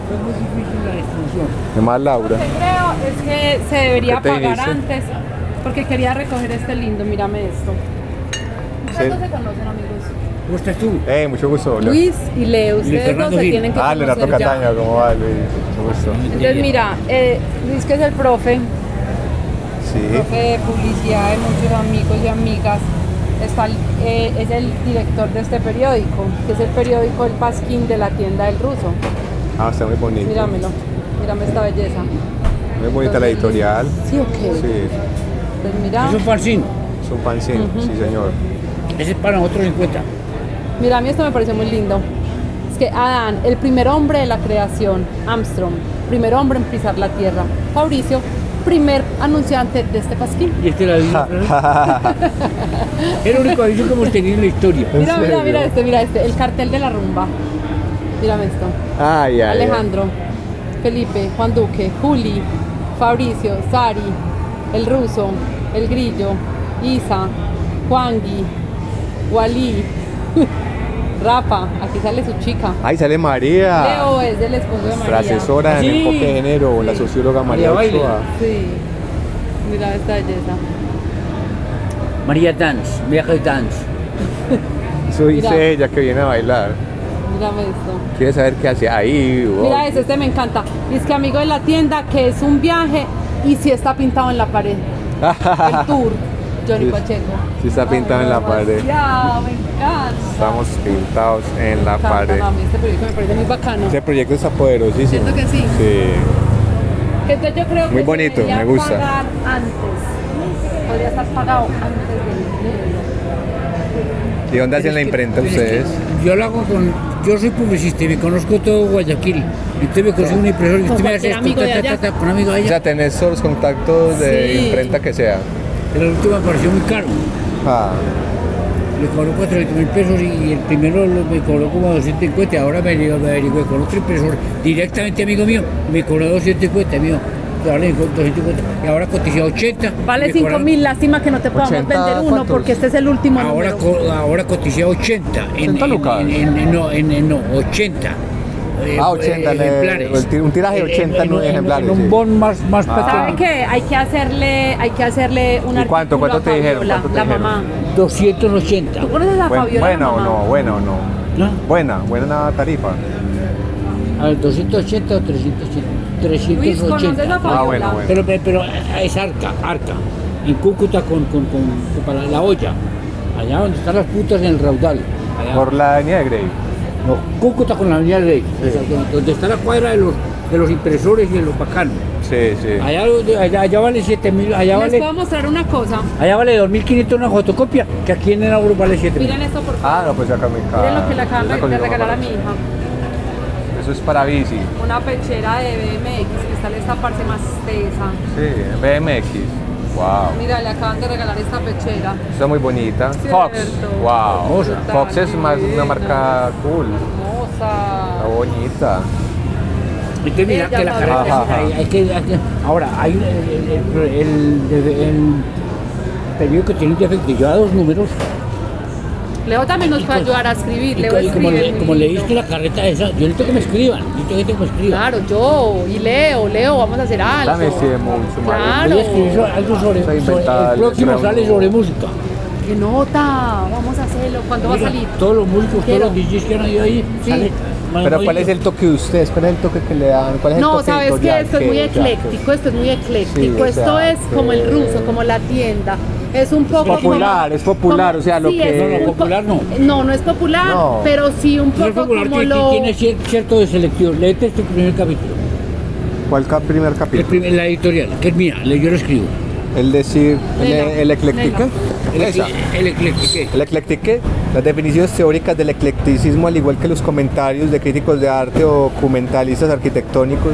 ¿Qué más, Laura? Creo es que se debería ¿Qué te pagar dice? antes porque quería recoger este lindo, mírame esto. ¿Ustedes Sí. no se conocen, amigos? ¿Cómo estás tú? Eh, mucho gusto. Luis y Leo, ustedes dos se tienen que Ah, Leonardo conocer ya. Cataño, ¿cómo va, Luis? Mucho gusto. Entonces mira, eh, Luis que es el profe, Sí. profe de publicidad de muchos amigos y amigas, está, eh, es el director de este periódico, que es el periódico El Pasquín de la tienda del ruso. Ah, está muy bonito. Míramelo, mírame esta belleza. Muy bonita la editorial. Sí, ok. Sí. Pues mira, Es un fanzine. Es un fanzine, Ujú. sí, señor. Ese es para nosotros 50. Mira, a mí esto me pareció muy lindo. Es que Adán, el primer hombre de la creación, Armstrong, primer hombre en pisar la tierra, Fabricio, primer anunciante de este pasquín. Y este era el el único aviso que hemos tenido en la historia. Mira, mira, mira este, mira este, el cartel de la rumba. Mírame esto. Ay, ay, ay. Alejandro, Felipe, Juan Duque, Juli, Fabricio, Sari, el ruso, el grillo, Isa, Juangui, Wally, *laughs* Rafa, aquí sale su chica. Ahí sale María. Leo es el esposo de María. Nuestra asesora en Sí. enfoque de género, la socióloga María María. Ochoa. Sí. Mira esta belleza. María Dance, viaje Dance. *laughs* Eso dice Mira. ella que viene a bailar. Mírame esto. Quiere saber qué hace ahí. wow. Mira ese, este me encanta. Y es que amigo de la tienda, que es un viaje y si está pintado en la pared. *laughs* El tour, Johnny. Pacheco. Sí está pintado en la pared. Ya, me encanta. Estamos pintados en la pared. mami, este proyecto me parece muy bacano. Este proyecto está poderosísimo. Siento que sí. Sí. Entonces yo creo que Muy se bonito, me gusta. pagar antes. Podría estar pagado antes del ¿Y dónde hacen la imprenta ustedes? Yo lo hago con. Yo soy publicista y me conozco todo Guayaquil. Entonces me consigo un impresor y usted me hace cualquier esto, amigo ta, ta, allá. ta, ta, con amigo de O allá. sea, tenés todos los contactos de Sí. imprenta que sea. El último me pareció muy caro. Ah, Le cobró 400 mil pesos y el primero me cobró como 250. Ahora me, me averigué con otro impresor directamente amigo mío. Me cobró 250, mío. Ahora le cobró 250. Y ahora coticé a 80. Vale me 5 cobraron- mil, lástima que no te podamos 80, vender uno ¿cuántos? porque este es el último Ahora, co- ahora coticé a 80. En, 80 en- lucas. en- en- no, en, en- no, 80. Eh, Ah, 80, eh, le- ejemplares. un tiraje de En- 80 en, en- ejemplares, En un sí. bon más, más Ah. pequeño. ¿Sabe qué? Hay que hacerle, hay que hacerle una ¿Y cuánto? ¿Cuánto te dijeron? ¿Cuánto te la dijeron? mamá. 280. ¿Tú conoces a Buen- Fabiola? buena la o mamá? no, buena o no. ¿No? Buena, buena tarifa. A ver, 280 o 380. 380. ¿conoces la Fabiola? Ah, bueno, bueno. Pero, pero, pero es arca, arca. En Cúcuta con, con, con, con- para la olla. Allá donde están las putas en el raudal. Allá. Por la avenida de Grey. No, Cúcuta con la avenida Rey. O sea, donde- está la cuadra de los, de los impresores y de los bacanos. Sí, sí. Allá, allá, allá vale 7 mil, allá Les vale, puedo mostrar una cosa. allá vale 2.500 una fotocopia, que aquí en el euro vale 7 mil. Miren esto, por favor. Ah, no, pues acá me Miren lo que le acaban de, de regalar a mi hija. Eso es para bici. Una pechera de BMX que está esta parte más tesa. Sí, BMX. Wow. Mira, le acaban de regalar esta pechera. Está muy bonita. Cierto. Fox. Wow. Fox es más una marca cool. Hermosa. Está bonita. Entonces mira Ella que la hay, hay que, hay que- ahora, hay el, el, el, el- el periódico tiene un defecto, lleva dos números, Leo también nos puede ayudar a escribir. Leo como, le- como la carreta esa, yo necesito que me escriban, yo necesito que me escriban. Claro, yo y Leo, Leo, vamos a hacer algo. Dame ese mucho, Claro. Voy a escribir algo sobre, sobre- el próximo sale sobre música. ¡Qué nota! Vamos a hacerlo. ¿Cuándo va a salir? Todos los músicos, Quiero. todos los DJs que han ido ahí, Sí. sale. Pero ¿cuál es el toque de ustedes? ¿Cuál es el toque que le dan? ¿Cuál es el No, toque sabes que esto es muy ecléctico, esto es muy ecléctico, Sí, o esto sea, es como el ruso, como la tienda. Es un poco popular, como- es popular, como- o sea, lo sí, que- es No, no, popular no. No, no es popular, No. pero sí un No es poco popular, como tiene, lo tiene cier- cierto de selección. Léete este primer capítulo. ¿Cuál ca- primer El capítulo? primer- la editorial, que es mía, le- yo lo escribo. El decir, el, el eclectique. El, Esa. el eclectique. El eclectique, las definiciones teóricas del eclecticismo, al igual que los comentarios de críticos de arte o documentalistas arquitectónicos,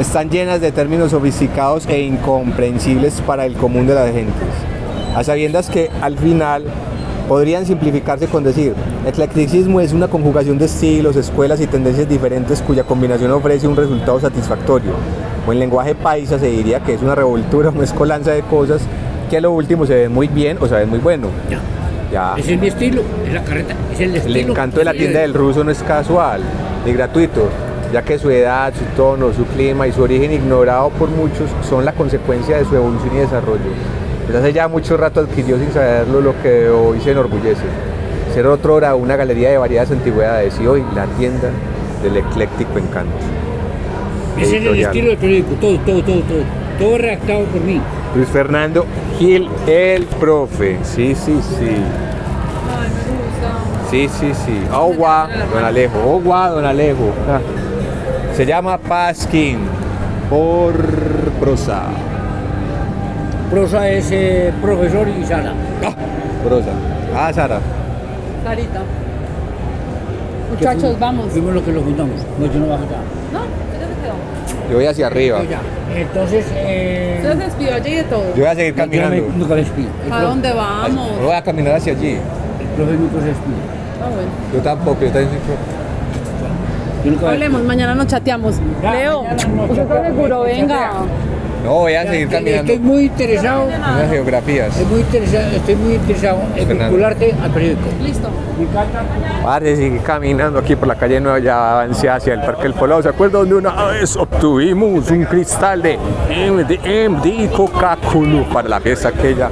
están llenas de términos sofisticados e incomprensibles para el común de las gentes. A sabiendas que al final podrían simplificarse con decir, eclecticismo es una conjugación de estilos, escuelas y tendencias diferentes cuya combinación ofrece un resultado satisfactorio. O en lenguaje paisa se diría que es una revoltura, *laughs* una mezcolanza de cosas que a lo último se ven muy bien o se ven muy bueno. Ya. Ya. Ese es mi estilo, es la carreta, es el estilo. El encanto de la tienda del ruso no es casual ni gratuito, ya que su edad, su tono, su clima y su origen ignorado por muchos son la consecuencia de su evolución y desarrollo. Hace ya mucho rato adquirió sin saberlo lo que hoy se enorgullece. Ser otro hora una galería de variadas antigüedades y hoy la tienda del ecléctico encanto. Ese es el estilo del periódico, todo, todo, todo, todo. Todo redactado por mí. Luis Fernando Gil, el profe. Sí, sí, sí. Sí, sí, sí. Agua, don Alejo. Agua, don Alejo. Ah. Se llama Pasquín por prosa. Prosa es eh, profesor y Sara. Prosa. Ah, Sara. Carita. Que Muchachos, fuimos- vamos. Fuimos lo que lo juntamos. No, yo no bajo acá. No, ya se quedó. Yo voy hacia arriba. Entonces, eh, se despidió allí de todo. Yo voy a seguir yo no me- caminando. nunca me despido. ¿A profe- dónde vamos? Yo voy a caminar hacia allí. El profe nunca se despide. Ah, bueno. Yo tampoco, yo también soy profe. Yo nunca me Hablemos, mañana nos chateamos. Ya, Leo, usted está seguro, chatea. venga. No, voy a Ya, seguir caminando. Estoy muy interesado. En las geografías. Estoy muy interesado, estoy muy interesado en Fernando. vincularte al periódico. Listo. Me encanta. Padre, sigue caminando aquí por la calle Nueva, ya avancé hacia el Parque del Poblado. ¿Se acuerdan donde una vez obtuvimos un cristal de MD Coca-Cola para la fiesta aquella?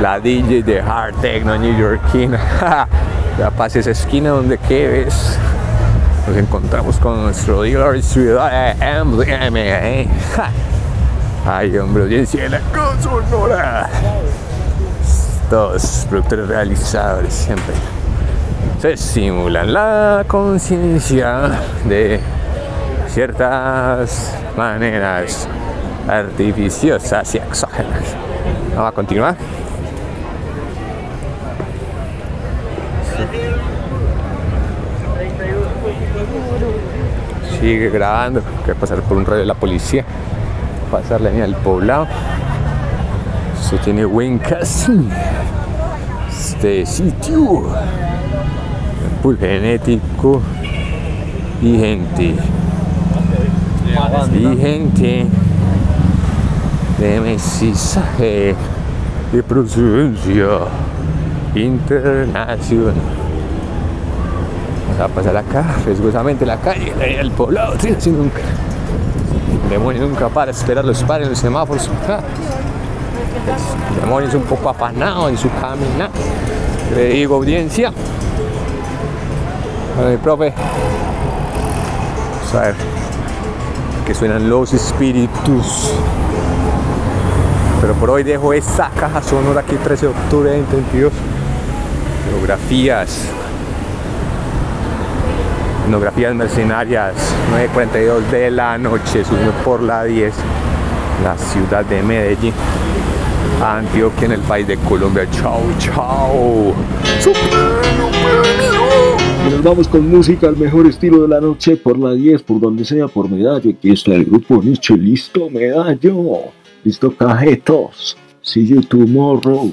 La DJ de Hard Techno New Yorkina. *laughs* ya pasé esa esquina donde que ves. Nos encontramos con nuestro dealer ciudad de MDMA. *laughs* Ay, hombre, audiencia de la Sonora. Todos productores realizadores siempre se simulan la conciencia de ciertas maneras artificiosas y exógenas. Vamos a continuar. Sigue grabando, que pasar por un radio de la policía, pasar la línea del poblado. Se tiene buen caso este sitio. Full genético. Y gente y gente de mestizaje de procedencia internacional. Vamos a pasar acá riesgosamente la calle el poblado sí, sí, nunca el demonio nunca para esperar los pares en los semáforos Ah. el demonio es un poco afanado en su caminar le digo audiencia bueno, mi profe vamos a ver que suenan los espíritus. Pero por hoy dejo esta caja sonora aquí 13 de octubre de 2022. Geografías. Etnografías mercenarias, 9.42 de la noche, subimos por la 10, la ciudad de Medellín, Antioquia en el país de Colombia. Chao, chao. Y nos vamos con música al mejor estilo de la noche por la 10, por donde sea, por medallo. Aquí está el grupo Nietzsche. Listo, medallo. Listo, cajetos. See you tomorrow.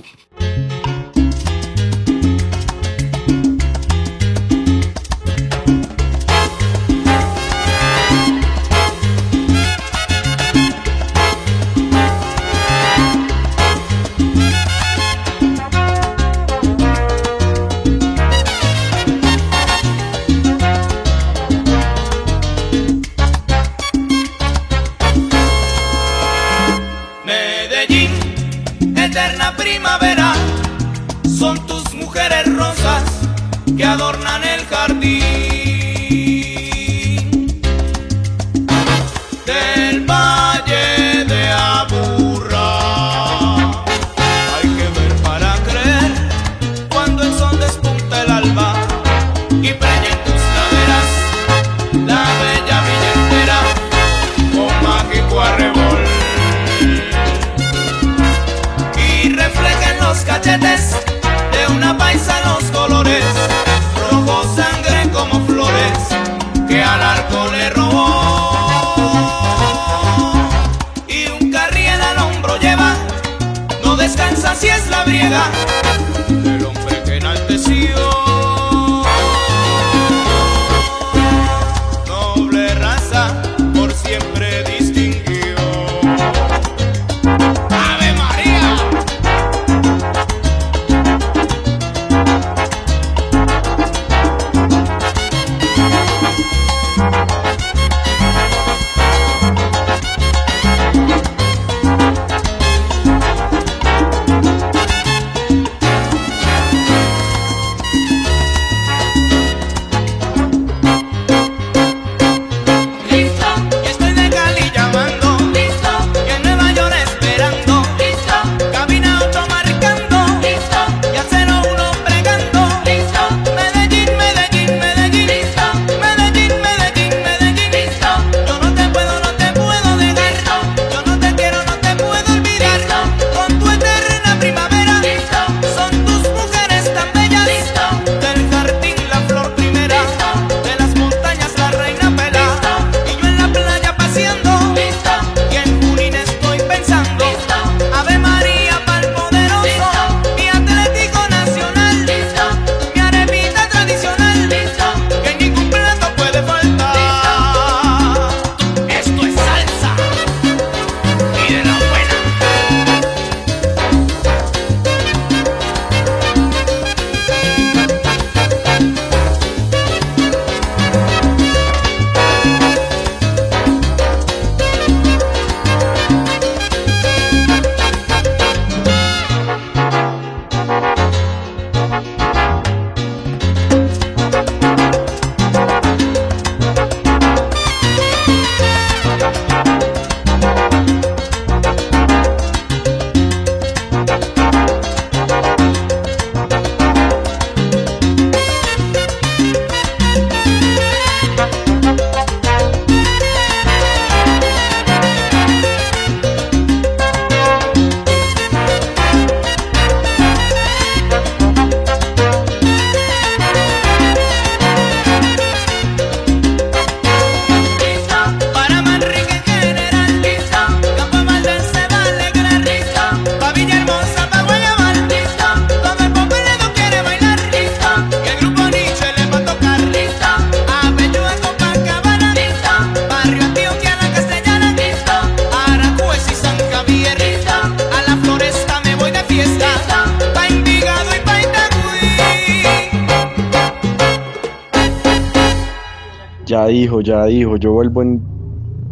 ya dijo, yo vuelvo en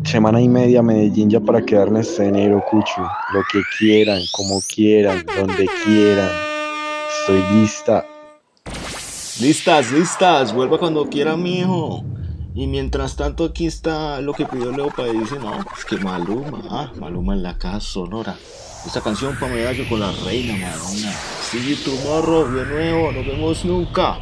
semana y media a Medellín ya para quedarme este enero, Cucho. Lo que quieran, como quieran, donde quieran. Estoy lista. Listas, listas. Vuelva cuando quiera, mijo. Y mientras tanto aquí está lo que pidió Leo Paez. Dice, no, es que Maluma. Ah, Maluma en la casa sonora. Esta canción fue medallo con la reina Madonna. See you tomorrow, de nuevo. Nos vemos nunca.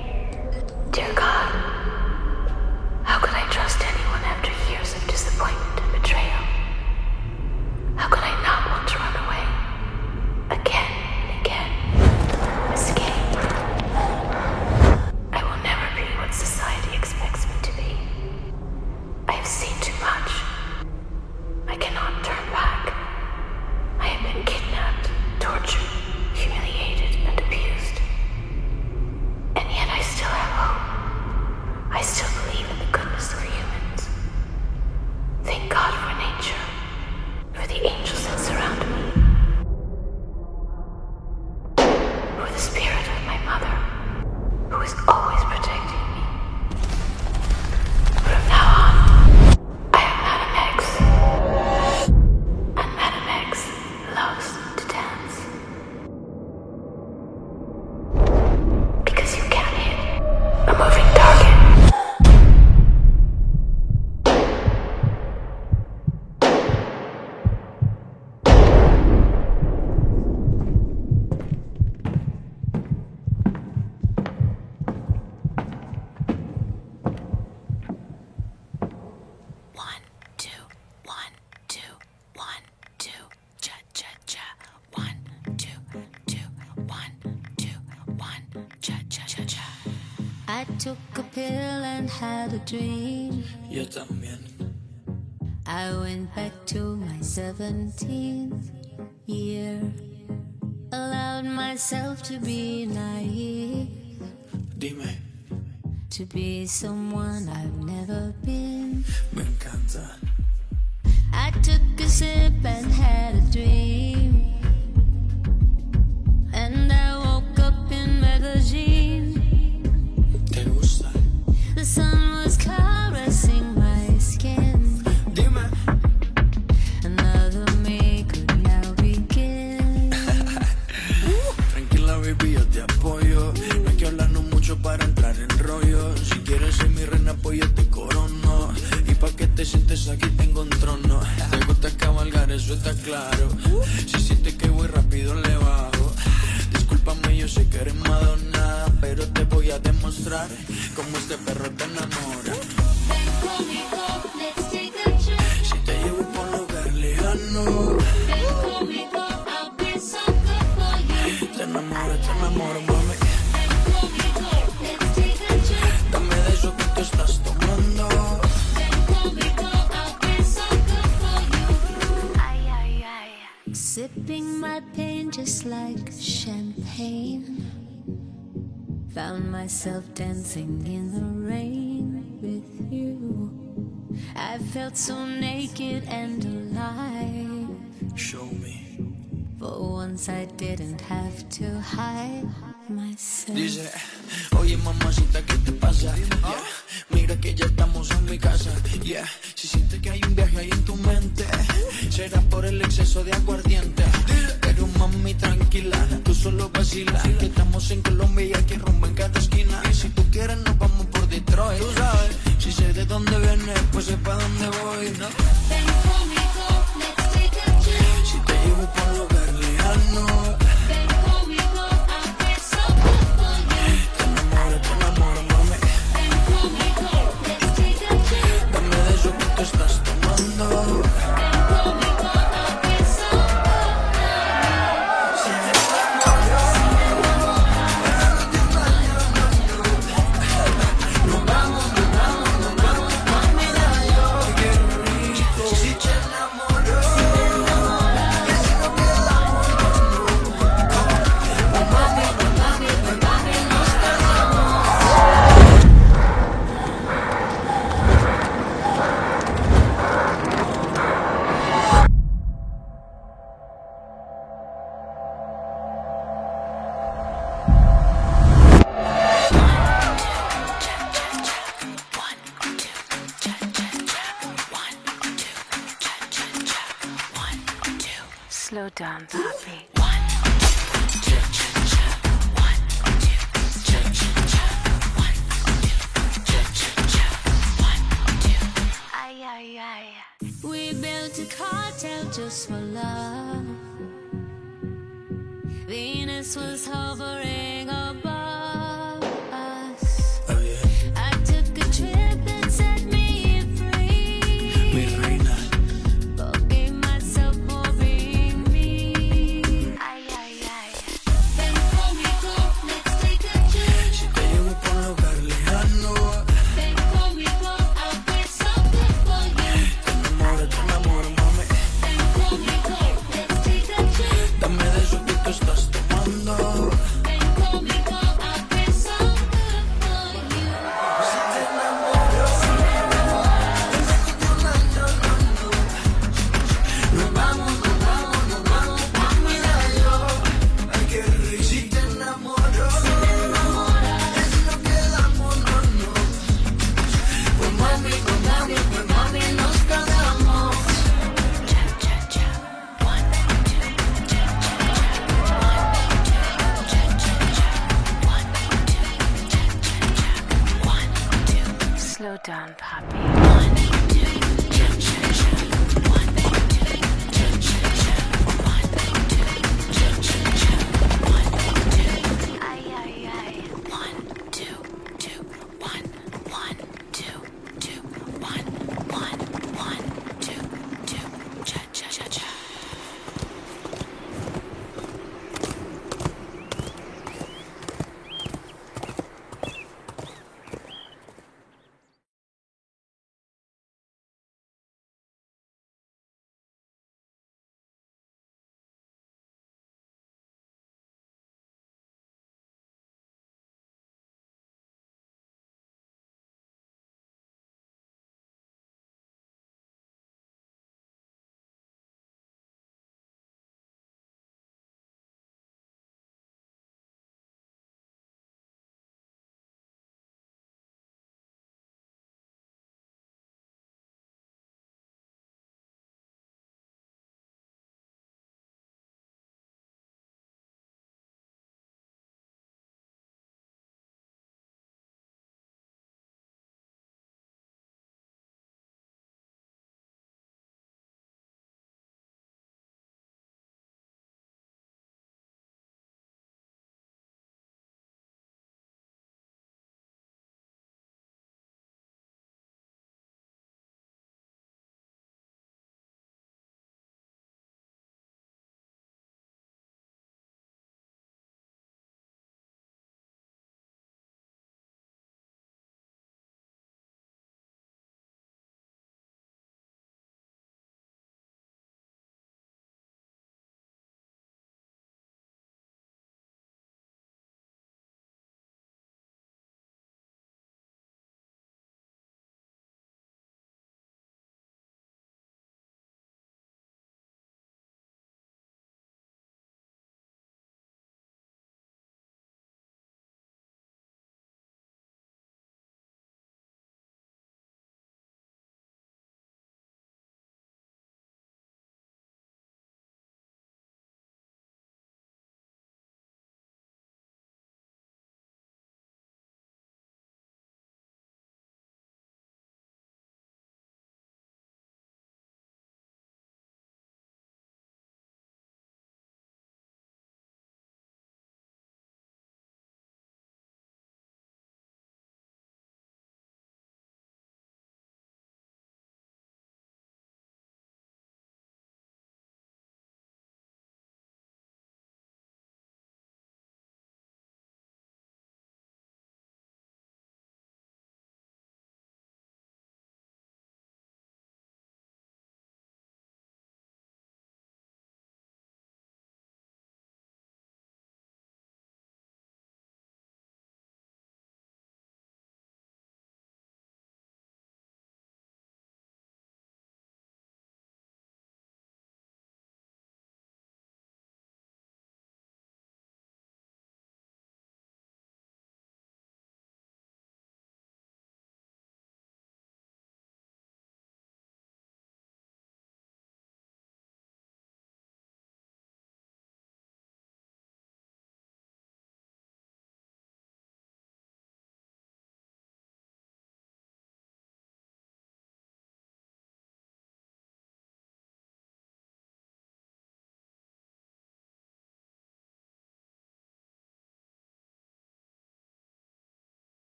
myself dancing in the rain with you. I felt so naked and alive. Show me. For once I didn't have to hide myself. Dice, oye mamacita, ¿qué te pasa? Yeah. Mira que ya estamos en mi casa. Yeah. Si sientes que hay un viaje ahí en tu mente, será por el exceso de aguardiente. Pero mami, tranquila vecina. Que estamos en Colombia y aquí rumbo en cada esquina. Y si tú quieres, nos vamos por Detroit. Tú sabes, si sé de dónde vienes, pues sé pa' dónde voy.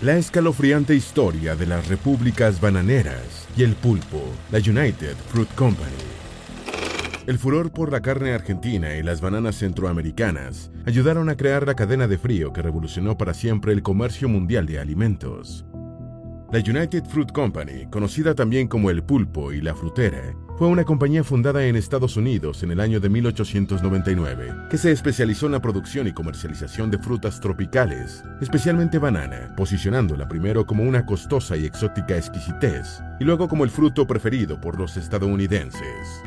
La escalofriante historia de las repúblicas bananeras y el pulpo, la United Fruit Company. El furor por la carne argentina y las bananas centroamericanas ayudaron a crear la cadena de frío que revolucionó para siempre el comercio mundial de alimentos. La United Fruit Company, conocida también como el pulpo y la frutera, fue una compañía fundada en Estados Unidos en el año de 1899, que se especializó en la producción y comercialización de frutas tropicales, especialmente banana, posicionándola primero como una costosa y exótica exquisitez, y luego como el fruto preferido por los estadounidenses.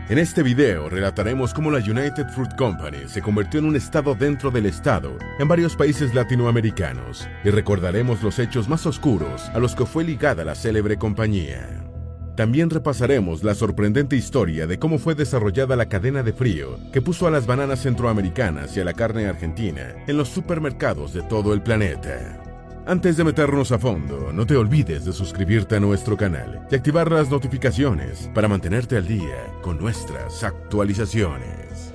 En este video relataremos cómo la United Fruit Company se convirtió en un estado dentro del estado en varios países latinoamericanos, y recordaremos los hechos más oscuros a los que fue ligada la célebre compañía. También repasaremos la sorprendente historia de cómo fue desarrollada la cadena de frío que puso a las bananas centroamericanas y a la carne argentina en los supermercados de todo el planeta. Antes de meternos a fondo, no te olvides de suscribirte a nuestro canal y activar las notificaciones para mantenerte al día con nuestras actualizaciones.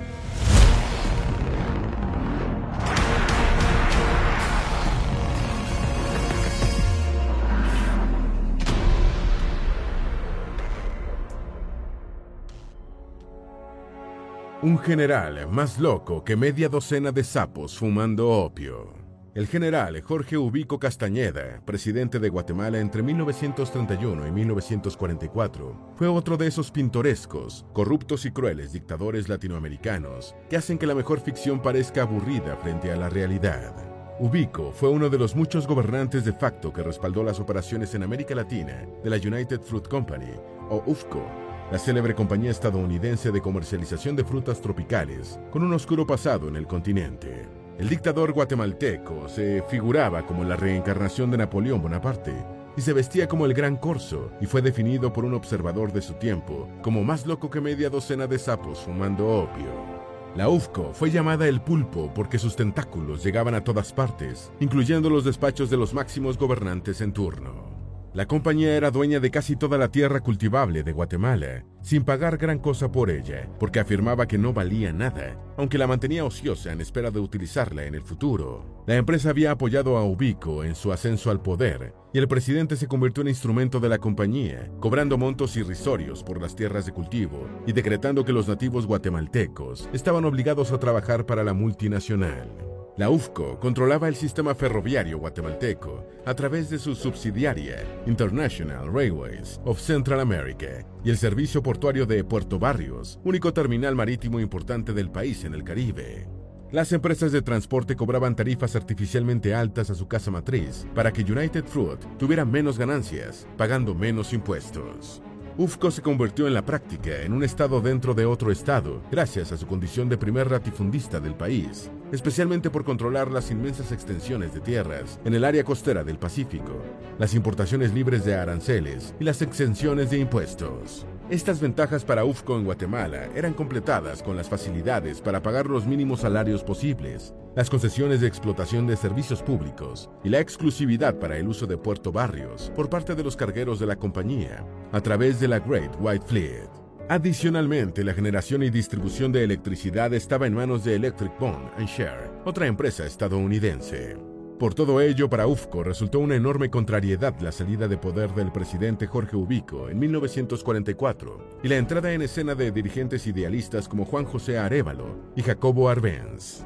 Un general más loco que media docena de sapos fumando opio. El general Jorge Ubico Castañeda, presidente de Guatemala entre 1931 y 1944, fue otro de esos pintorescos, corruptos y crueles dictadores latinoamericanos que hacen que la mejor ficción parezca aburrida frente a la realidad. Ubico fue uno de los muchos gobernantes de facto que respaldó las operaciones en América Latina de la United Fruit Company, o UFCO, la célebre compañía estadounidense de comercialización de frutas tropicales, con un oscuro pasado en el continente. El dictador guatemalteco se figuraba como la reencarnación de Napoleón Bonaparte y se vestía como el Gran Corso y fue definido por un observador de su tiempo como más loco que media docena de sapos fumando opio. La UFCO fue llamada el pulpo porque sus tentáculos llegaban a todas partes, incluyendo los despachos de los máximos gobernantes en turno. La compañía era dueña de casi toda la tierra cultivable de Guatemala, sin pagar gran cosa por ella, porque afirmaba que no valía nada, aunque la mantenía ociosa en espera de utilizarla en el futuro. La empresa había apoyado a Ubico en su ascenso al poder, y el presidente se convirtió en instrumento de la compañía, cobrando montos irrisorios por las tierras de cultivo y decretando que los nativos guatemaltecos estaban obligados a trabajar para la multinacional. La UFCO controlaba el sistema ferroviario guatemalteco a través de su subsidiaria International Railways of Central America y el servicio portuario de Puerto Barrios, único terminal marítimo importante del país en el Caribe. Las empresas de transporte cobraban tarifas artificialmente altas a su casa matriz para que United Fruit tuviera menos ganancias, pagando menos impuestos. UFCO se convirtió en la práctica en un estado dentro de otro estado, gracias a su condición de primer latifundista del país, especialmente por controlar las inmensas extensiones de tierras en el área costera del Pacífico, las importaciones libres de aranceles y las exenciones de impuestos. Estas ventajas para UFCO en Guatemala eran completadas con las facilidades para pagar los mínimos salarios posibles, las concesiones de explotación de servicios públicos y la exclusividad para el uso de Puerto Barrios por parte de los cargueros de la compañía a través de la Great White Fleet. Adicionalmente, la generación y distribución de electricidad estaba en manos de Electric Bond and Share, otra empresa estadounidense. Por todo ello, para UFCO resultó una enorme contrariedad la salida de poder del presidente Jorge Ubico en 1944 y la entrada en escena de dirigentes idealistas como Juan José Arevalo y Jacobo Arbenz.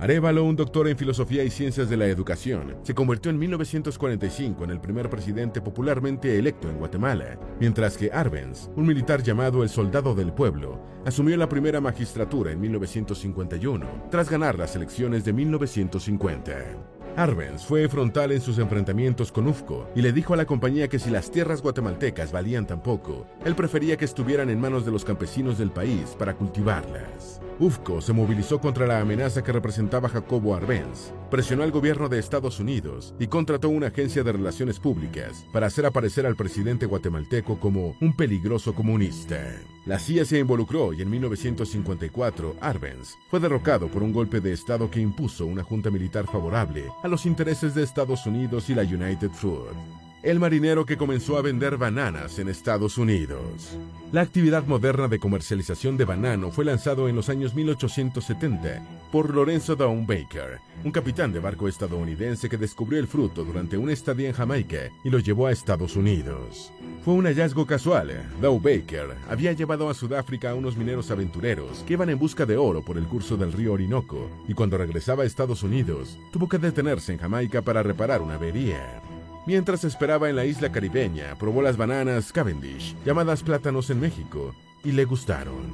Arevalo, un doctor en filosofía y ciencias de la educación, se convirtió en 1945 en el primer presidente popularmente electo en Guatemala, mientras que Arbenz, un militar llamado el Soldado del Pueblo, asumió la primera magistratura en 1951, tras ganar las elecciones de 1950. Arbenz fue frontal en sus enfrentamientos con UFCO y le dijo a la compañía que si las tierras guatemaltecas valían tan poco, él prefería que estuvieran en manos de los campesinos del país para cultivarlas. UFCO se movilizó contra la amenaza que representaba Jacobo Arbenz, presionó al gobierno de Estados Unidos y contrató una agencia de relaciones públicas para hacer aparecer al presidente guatemalteco como un peligroso comunista. La CIA se involucró y en 1954 Arbenz fue derrocado por un golpe de Estado que impuso una junta militar favorable a los intereses de Estados Unidos y la United Fruit. El marinero que comenzó a vender bananas en Estados Unidos. La actividad moderna de comercialización de banano fue lanzado en los años 1870 por Lorenzo Dawn Baker, un capitán de barco estadounidense que descubrió el fruto durante una estadía en Jamaica y lo llevó a Estados Unidos. Fue un hallazgo casual. Dow Baker había llevado a Sudáfrica a unos mineros aventureros que iban en busca de oro por el curso del río Orinoco, y cuando regresaba a Estados Unidos, tuvo que detenerse en Jamaica para reparar una avería. Mientras esperaba en la isla caribeña, probó las bananas Cavendish, llamadas plátanos en México, y le gustaron.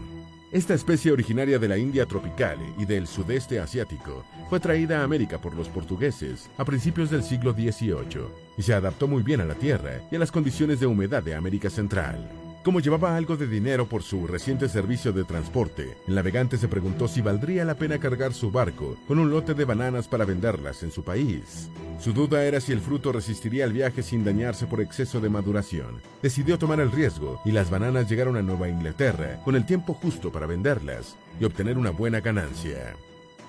Esta especie originaria de la India tropical y del sudeste asiático fue traída a América por los portugueses a principios del siglo XVIII y se adaptó muy bien a la tierra y a las condiciones de humedad de América Central. Como llevaba algo de dinero por su reciente servicio de transporte, el navegante se preguntó si valdría la pena cargar su barco con un lote de bananas para venderlas en su país. Su duda era si el fruto resistiría el viaje sin dañarse por exceso de maduración. Decidió tomar el riesgo y las bananas llegaron a Nueva Inglaterra con el tiempo justo para venderlas y obtener una buena ganancia.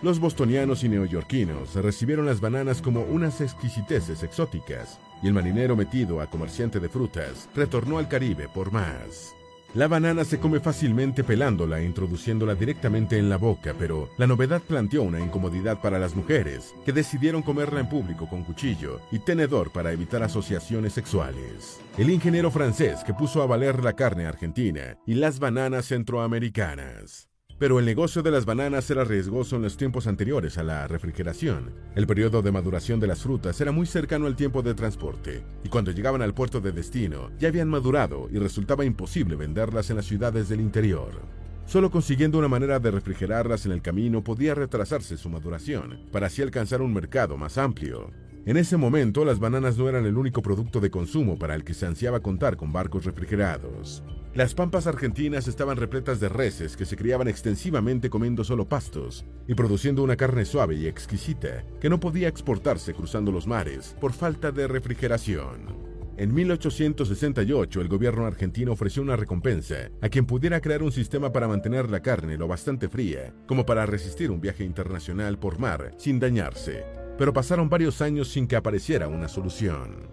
Los bostonianos y neoyorquinos recibieron las bananas como unas exquisiteces exóticas, y el marinero metido a comerciante de frutas retornó al Caribe por más. La banana se come fácilmente pelándola e introduciéndola directamente en la boca, pero la novedad planteó una incomodidad para las mujeres, que decidieron comerla en público con cuchillo y tenedor para evitar asociaciones sexuales. El ingeniero francés que puso a valer la carne argentina y las bananas centroamericanas. Pero el negocio de las bananas era riesgoso en los tiempos anteriores a la refrigeración. El periodo de maduración de las frutas era muy cercano al tiempo de transporte, y cuando llegaban al puerto de destino ya habían madurado y resultaba imposible venderlas en las ciudades del interior. Solo consiguiendo una manera de refrigerarlas en el camino podía retrasarse su maduración, para así alcanzar un mercado más amplio. En ese momento las bananas no eran el único producto de consumo para el que se ansiaba contar con barcos refrigerados. Las pampas argentinas estaban repletas de reses que se criaban extensivamente comiendo solo pastos y produciendo una carne suave y exquisita que no podía exportarse cruzando los mares por falta de refrigeración. En 1868 el gobierno argentino ofreció una recompensa a quien pudiera crear un sistema para mantener la carne lo bastante fría como para resistir un viaje internacional por mar sin dañarse, pero pasaron varios años sin que apareciera una solución.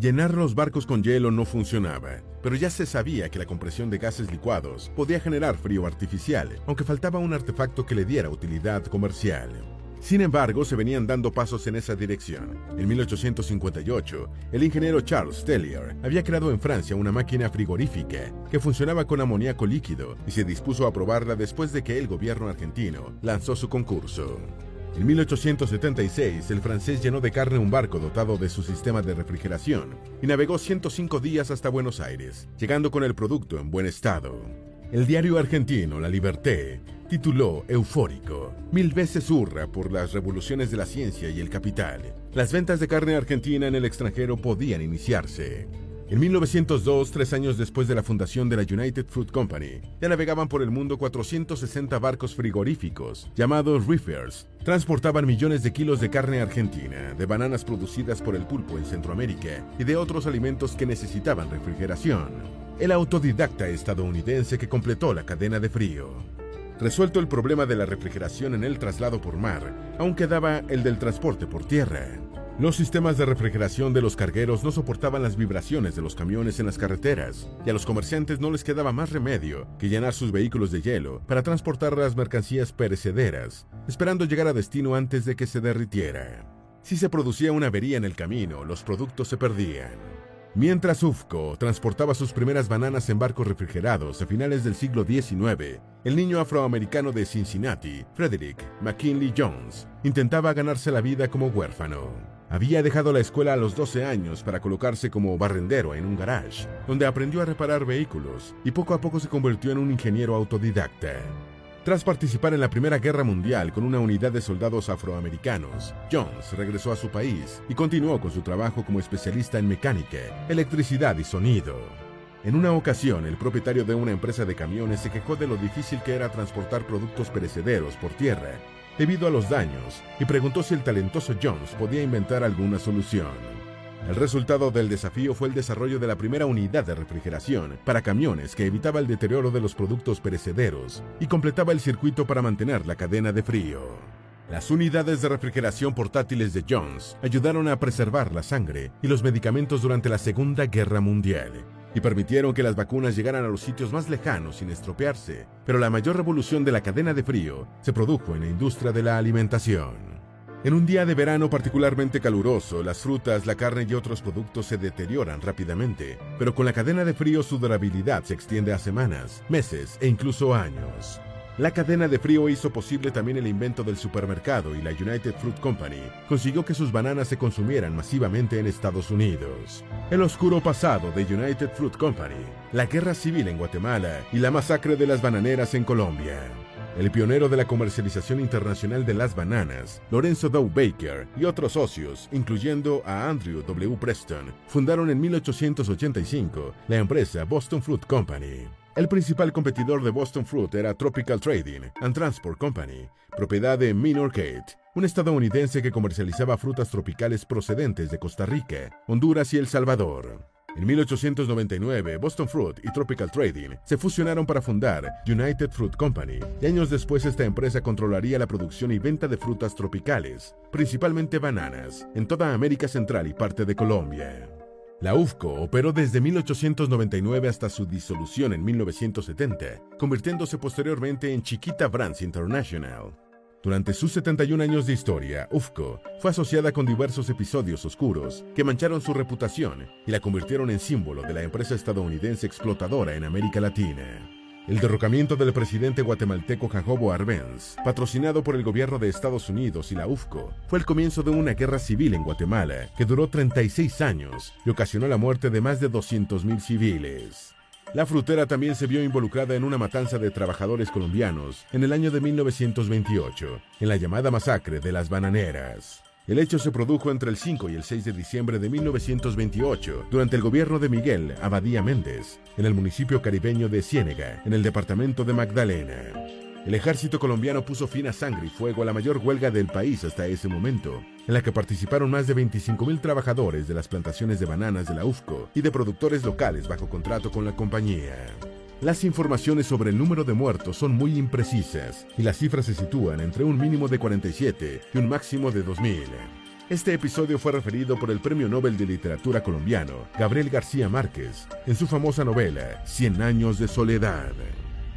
Llenar los barcos con hielo no funcionaba, pero ya se sabía que la compresión de gases licuados podía generar frío artificial, aunque faltaba un artefacto que le diera utilidad comercial. Sin embargo, se venían dando pasos en esa dirección. En 1858, el ingeniero Charles Tellier había creado en Francia una máquina frigorífica que funcionaba con amoníaco líquido y se dispuso a probarla después de que el gobierno argentino lanzó su concurso. En 1876, el francés llenó de carne un barco dotado de su sistema de refrigeración y navegó 105 días hasta Buenos Aires, llegando con el producto en buen estado. El diario argentino La Liberté tituló Eufórico, mil veces hurra por las revoluciones de la ciencia y el capital. Las ventas de carne argentina en el extranjero podían iniciarse. En 1902, tres años después de la fundación de la United Fruit Company, ya navegaban por el mundo 460 barcos frigoríficos, llamados reefers. Transportaban millones de kilos de carne argentina, de bananas producidas por el pulpo en Centroamérica y de otros alimentos que necesitaban refrigeración. El autodidacta estadounidense que completó la cadena de frío. Resuelto el problema de la refrigeración en el traslado por mar, aún quedaba el del transporte por tierra. Los sistemas de refrigeración de los cargueros no soportaban las vibraciones de los camiones en las carreteras, y a los comerciantes no les quedaba más remedio que llenar sus vehículos de hielo para transportar las mercancías perecederas, esperando llegar a destino antes de que se derritiera. Si se producía una avería en el camino, los productos se perdían. Mientras UFCO transportaba sus primeras bananas en barcos refrigerados a finales del siglo XIX, el niño afroamericano de Cincinnati, Frederick McKinley Jones, intentaba ganarse la vida como huérfano. Había dejado la escuela a los 12 años para colocarse como barrendero en un garage, donde aprendió a reparar vehículos y poco a poco se convirtió en un ingeniero autodidacta. Tras participar en la Primera Guerra Mundial con una unidad de soldados afroamericanos, Jones regresó a su país y continuó con su trabajo como especialista en mecánica, electricidad y sonido. En una ocasión, el propietario de una empresa de camiones se quejó de lo difícil que era transportar productos perecederos por tierra debido a los daños y preguntó si el talentoso Jones podía inventar alguna solución. El resultado del desafío fue el desarrollo de la primera unidad de refrigeración para camiones que evitaba el deterioro de los productos perecederos y completaba el circuito para mantener la cadena de frío. Las unidades de refrigeración portátiles de Jones ayudaron a preservar la sangre y los medicamentos durante la Segunda Guerra Mundial y permitieron que las vacunas llegaran a los sitios más lejanos sin estropearse. Pero la mayor revolución de la cadena de frío se produjo en la industria de la alimentación. En un día de verano particularmente caluroso, las frutas, la carne y otros productos se deterioran rápidamente, pero con la cadena de frío su durabilidad se extiende a semanas, meses e incluso años. La cadena de frío hizo posible también el invento del supermercado y la United Fruit Company consiguió que sus bananas se consumieran masivamente en Estados Unidos. El oscuro pasado de United Fruit Company, la guerra civil en Guatemala y la masacre de las bananeras en Colombia. El pionero de la comercialización internacional de las bananas, Lorenzo Dow Baker y otros socios, incluyendo a Andrew W. Preston, fundaron en 1885 la empresa Boston Fruit Company. El principal competidor de Boston Fruit era Tropical Trading and Transport Company, propiedad de Minor Kate, un estadounidense que comercializaba frutas tropicales procedentes de Costa Rica, Honduras y El Salvador. En 1899, Boston Fruit y Tropical Trading se fusionaron para fundar United Fruit Company, y años después esta empresa controlaría la producción y venta de frutas tropicales, principalmente bananas, en toda América Central y parte de Colombia. La UFCO operó desde 1899 hasta su disolución en 1970, convirtiéndose posteriormente en Chiquita Brands International. Durante sus 71 años de historia, UFCO fue asociada con diversos episodios oscuros que mancharon su reputación y la convirtieron en símbolo de la empresa estadounidense explotadora en América Latina. El derrocamiento del presidente guatemalteco Jacobo Arbenz, patrocinado por el gobierno de Estados Unidos y la UFCO, fue el comienzo de una guerra civil en Guatemala que duró 36 años y ocasionó la muerte de más de 200.000 civiles. La frutera también se vio involucrada en una matanza de trabajadores colombianos en el año de 1928, en la llamada masacre de las bananeras. El hecho se produjo entre el 5 y el 6 de diciembre de 1928, durante el gobierno de Miguel Abadía Méndez, en el municipio caribeño de Ciénega, en el departamento de Magdalena. El ejército colombiano puso fin a sangre y fuego a la mayor huelga del país hasta ese momento, en la que participaron más de 25.000 trabajadores de las plantaciones de bananas de la UFCO y de productores locales bajo contrato con la compañía. Las informaciones sobre el número de muertos son muy imprecisas y las cifras se sitúan entre un mínimo de 47 y un máximo de 2.000. Este episodio fue referido por el Premio Nobel de Literatura colombiano, Gabriel García Márquez, en su famosa novela Cien años de soledad.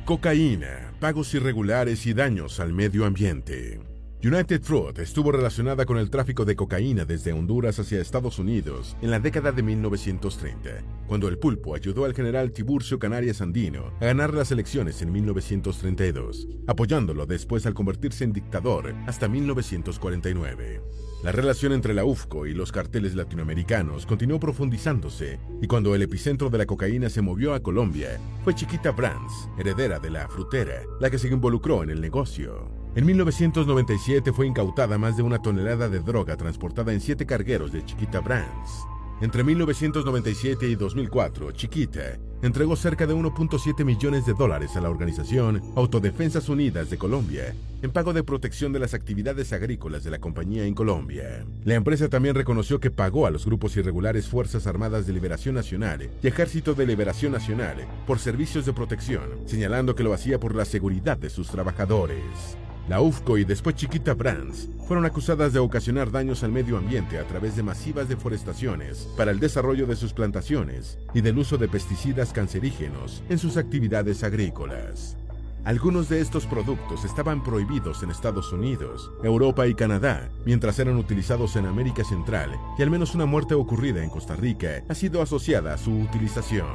Cocaína, pagos irregulares y daños al medio ambiente. United Fruit estuvo relacionada con el tráfico de cocaína desde Honduras hacia Estados Unidos en la década de 1930, cuando el pulpo ayudó al general Tiburcio Canarias Andino a ganar las elecciones en 1932, apoyándolo después al convertirse en dictador hasta 1949. La relación entre la UFCO y los carteles latinoamericanos continuó profundizándose y cuando el epicentro de la cocaína se movió a Colombia, fue Chiquita Brands, heredera de la frutera, la que se involucró en el negocio. En 1997 fue incautada más de una tonelada de droga transportada en siete cargueros de Chiquita Brands. Entre 1997 y 2004, Chiquita entregó cerca de 1.7 millones de dólares a la organización Autodefensas Unidas de Colombia en pago de protección de las actividades agrícolas de la compañía en Colombia. La empresa también reconoció que pagó a los grupos irregulares Fuerzas Armadas de Liberación Nacional y Ejército de Liberación Nacional por servicios de protección, señalando que lo hacía por la seguridad de sus trabajadores. La UFCO y después Chiquita Brands fueron acusadas de ocasionar daños al medio ambiente a través de masivas deforestaciones para el desarrollo de sus plantaciones y del uso de pesticidas cancerígenos en sus actividades agrícolas. Algunos de estos productos estaban prohibidos en Estados Unidos, Europa y Canadá, mientras eran utilizados en América Central, y al menos una muerte ocurrida en Costa Rica ha sido asociada a su utilización.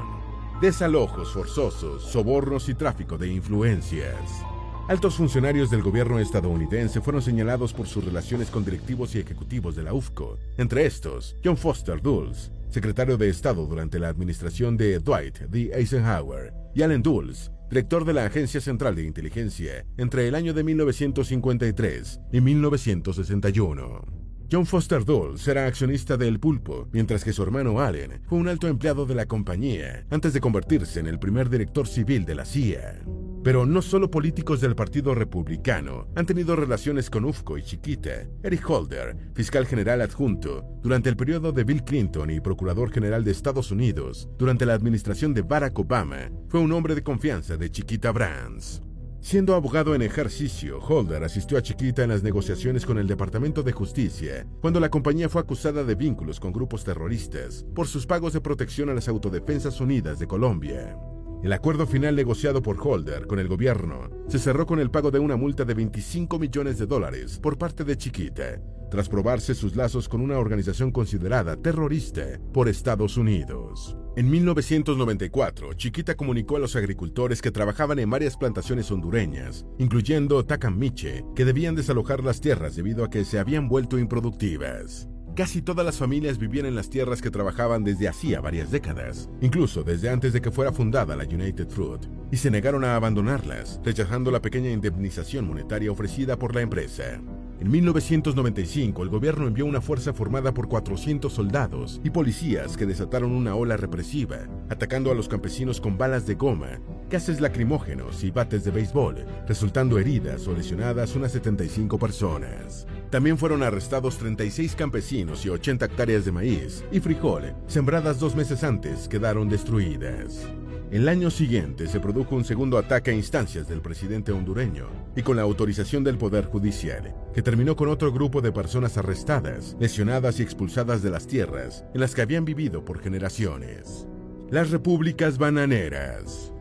Desalojos forzosos, sobornos y tráfico de influencias. Altos funcionarios del gobierno estadounidense fueron señalados por sus relaciones con directivos y ejecutivos de la UFCO, entre estos John Foster Dulles, secretario de Estado durante la administración de Dwight D. Eisenhower, y Allen Dulles, director de la Agencia Central de Inteligencia entre el año de 1953 y 1961. John Foster Dulles era accionista de El Pulpo, mientras que su hermano Allen fue un alto empleado de la compañía antes de convertirse en el primer director civil de la CIA. Pero no solo políticos del Partido Republicano han tenido relaciones con UFCO y Chiquita. Eric Holder, fiscal general adjunto, durante el periodo de Bill Clinton y procurador general de Estados Unidos, durante la administración de Barack Obama, fue un hombre de confianza de Chiquita Brands. Siendo abogado en ejercicio, Holder asistió a Chiquita en las negociaciones con el Departamento de Justicia cuando la compañía fue acusada de vínculos con grupos terroristas por sus pagos de protección a las Autodefensas Unidas de Colombia. El acuerdo final negociado por Holder con el gobierno se cerró con el pago de una multa de 25 millones de dólares por parte de Chiquita, tras probarse sus lazos con una organización considerada terrorista por Estados Unidos. En 1994, Chiquita comunicó a los agricultores que trabajaban en varias plantaciones hondureñas, incluyendo Tacamiche, que debían desalojar las tierras debido a que se habían vuelto improductivas. Casi todas las familias vivían en las tierras que trabajaban desde hacía varias décadas, incluso desde antes de que fuera fundada la United Fruit, y se negaron a abandonarlas, rechazando la pequeña indemnización monetaria ofrecida por la empresa. En 1995, el gobierno envió una fuerza formada por 400 soldados y policías que desataron una ola represiva, atacando a los campesinos con balas de goma, gases lacrimógenos y bates de béisbol, resultando heridas o lesionadas unas 75 personas. También fueron arrestados 36 campesinos y 80 hectáreas de maíz y frijol, sembradas dos meses antes, quedaron destruidas. El año siguiente se produjo un segundo ataque a instancias del presidente hondureño y con la autorización del Poder Judicial, que terminó con otro grupo de personas arrestadas, lesionadas y expulsadas de las tierras en las que habían vivido por generaciones. Las repúblicas bananeras.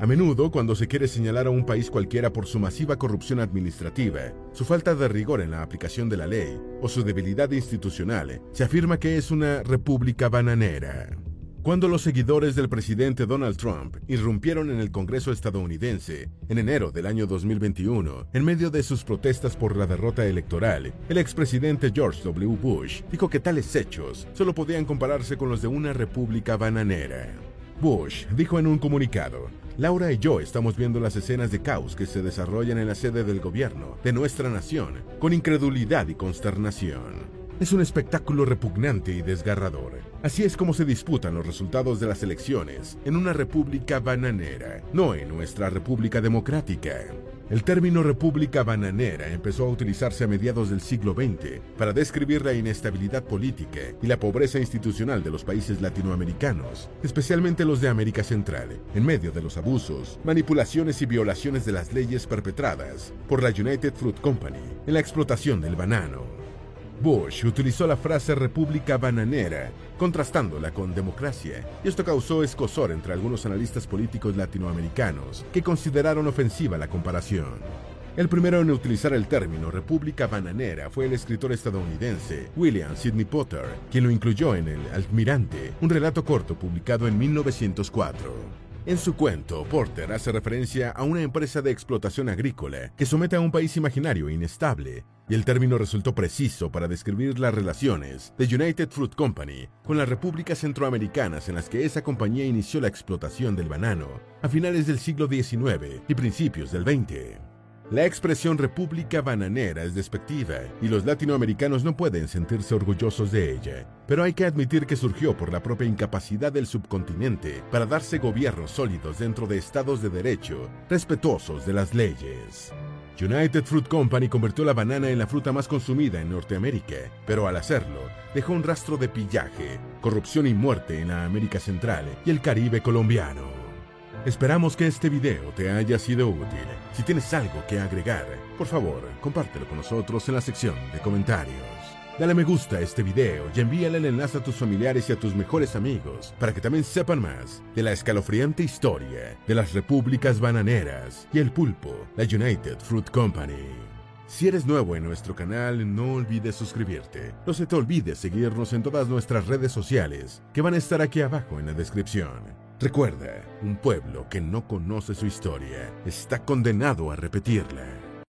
A menudo, cuando se quiere señalar a un país cualquiera por su masiva corrupción administrativa, su falta de rigor en la aplicación de la ley o su debilidad institucional, se afirma que es una república bananera. Cuando los seguidores del presidente Donald Trump irrumpieron en el Congreso estadounidense en enero del año 2021, en medio de sus protestas por la derrota electoral, el expresidente George W. Bush dijo que tales hechos solo podían compararse con los de una república bananera. Bush dijo en un comunicado, Laura y yo estamos viendo las escenas de caos que se desarrollan en la sede del gobierno de nuestra nación con incredulidad y consternación. Es un espectáculo repugnante y desgarrador. Así es como se disputan los resultados de las elecciones en una república bananera, no en nuestra república democrática. El término república bananera empezó a utilizarse a mediados del siglo XX para describir la inestabilidad política y la pobreza institucional de los países latinoamericanos, especialmente los de América Central, en medio de los abusos, manipulaciones y violaciones de las leyes perpetradas por la United Fruit Company en la explotación del banano. Bush utilizó la frase república bananera, contrastándola con democracia, y esto causó escosor entre algunos analistas políticos latinoamericanos que consideraron ofensiva la comparación. El primero en utilizar el término república bananera fue el escritor estadounidense William Sidney Potter, quien lo incluyó en El Almirante, un relato corto publicado en 1904. En su cuento, Porter hace referencia a una empresa de explotación agrícola que somete a un país imaginario inestable, y el término resultó preciso para describir las relaciones de United Fruit Company con las repúblicas centroamericanas en las que esa compañía inició la explotación del banano a finales del siglo XIX y principios del XX. La expresión república bananera es despectiva y los latinoamericanos no pueden sentirse orgullosos de ella, pero hay que admitir que surgió por la propia incapacidad del subcontinente para darse gobiernos sólidos dentro de estados de derecho, respetuosos de las leyes. United Fruit Company convirtió la banana en la fruta más consumida en Norteamérica, pero al hacerlo, dejó un rastro de pillaje, corrupción y muerte en la América Central y el Caribe colombiano. Esperamos que este video te haya sido útil. Si tienes algo que agregar, por favor, compártelo con nosotros en la sección de comentarios. Dale me gusta a este video y envíale el enlace a tus familiares y a tus mejores amigos para que también sepan más de la escalofriante historia de las repúblicas bananeras y el pulpo, la United Fruit Company. Si eres nuevo en nuestro canal, no olvides suscribirte. No se te olvide seguirnos en todas nuestras redes sociales, que van a estar aquí abajo en la descripción. Recuerda, un pueblo que no conoce su historia está condenado a repetirla.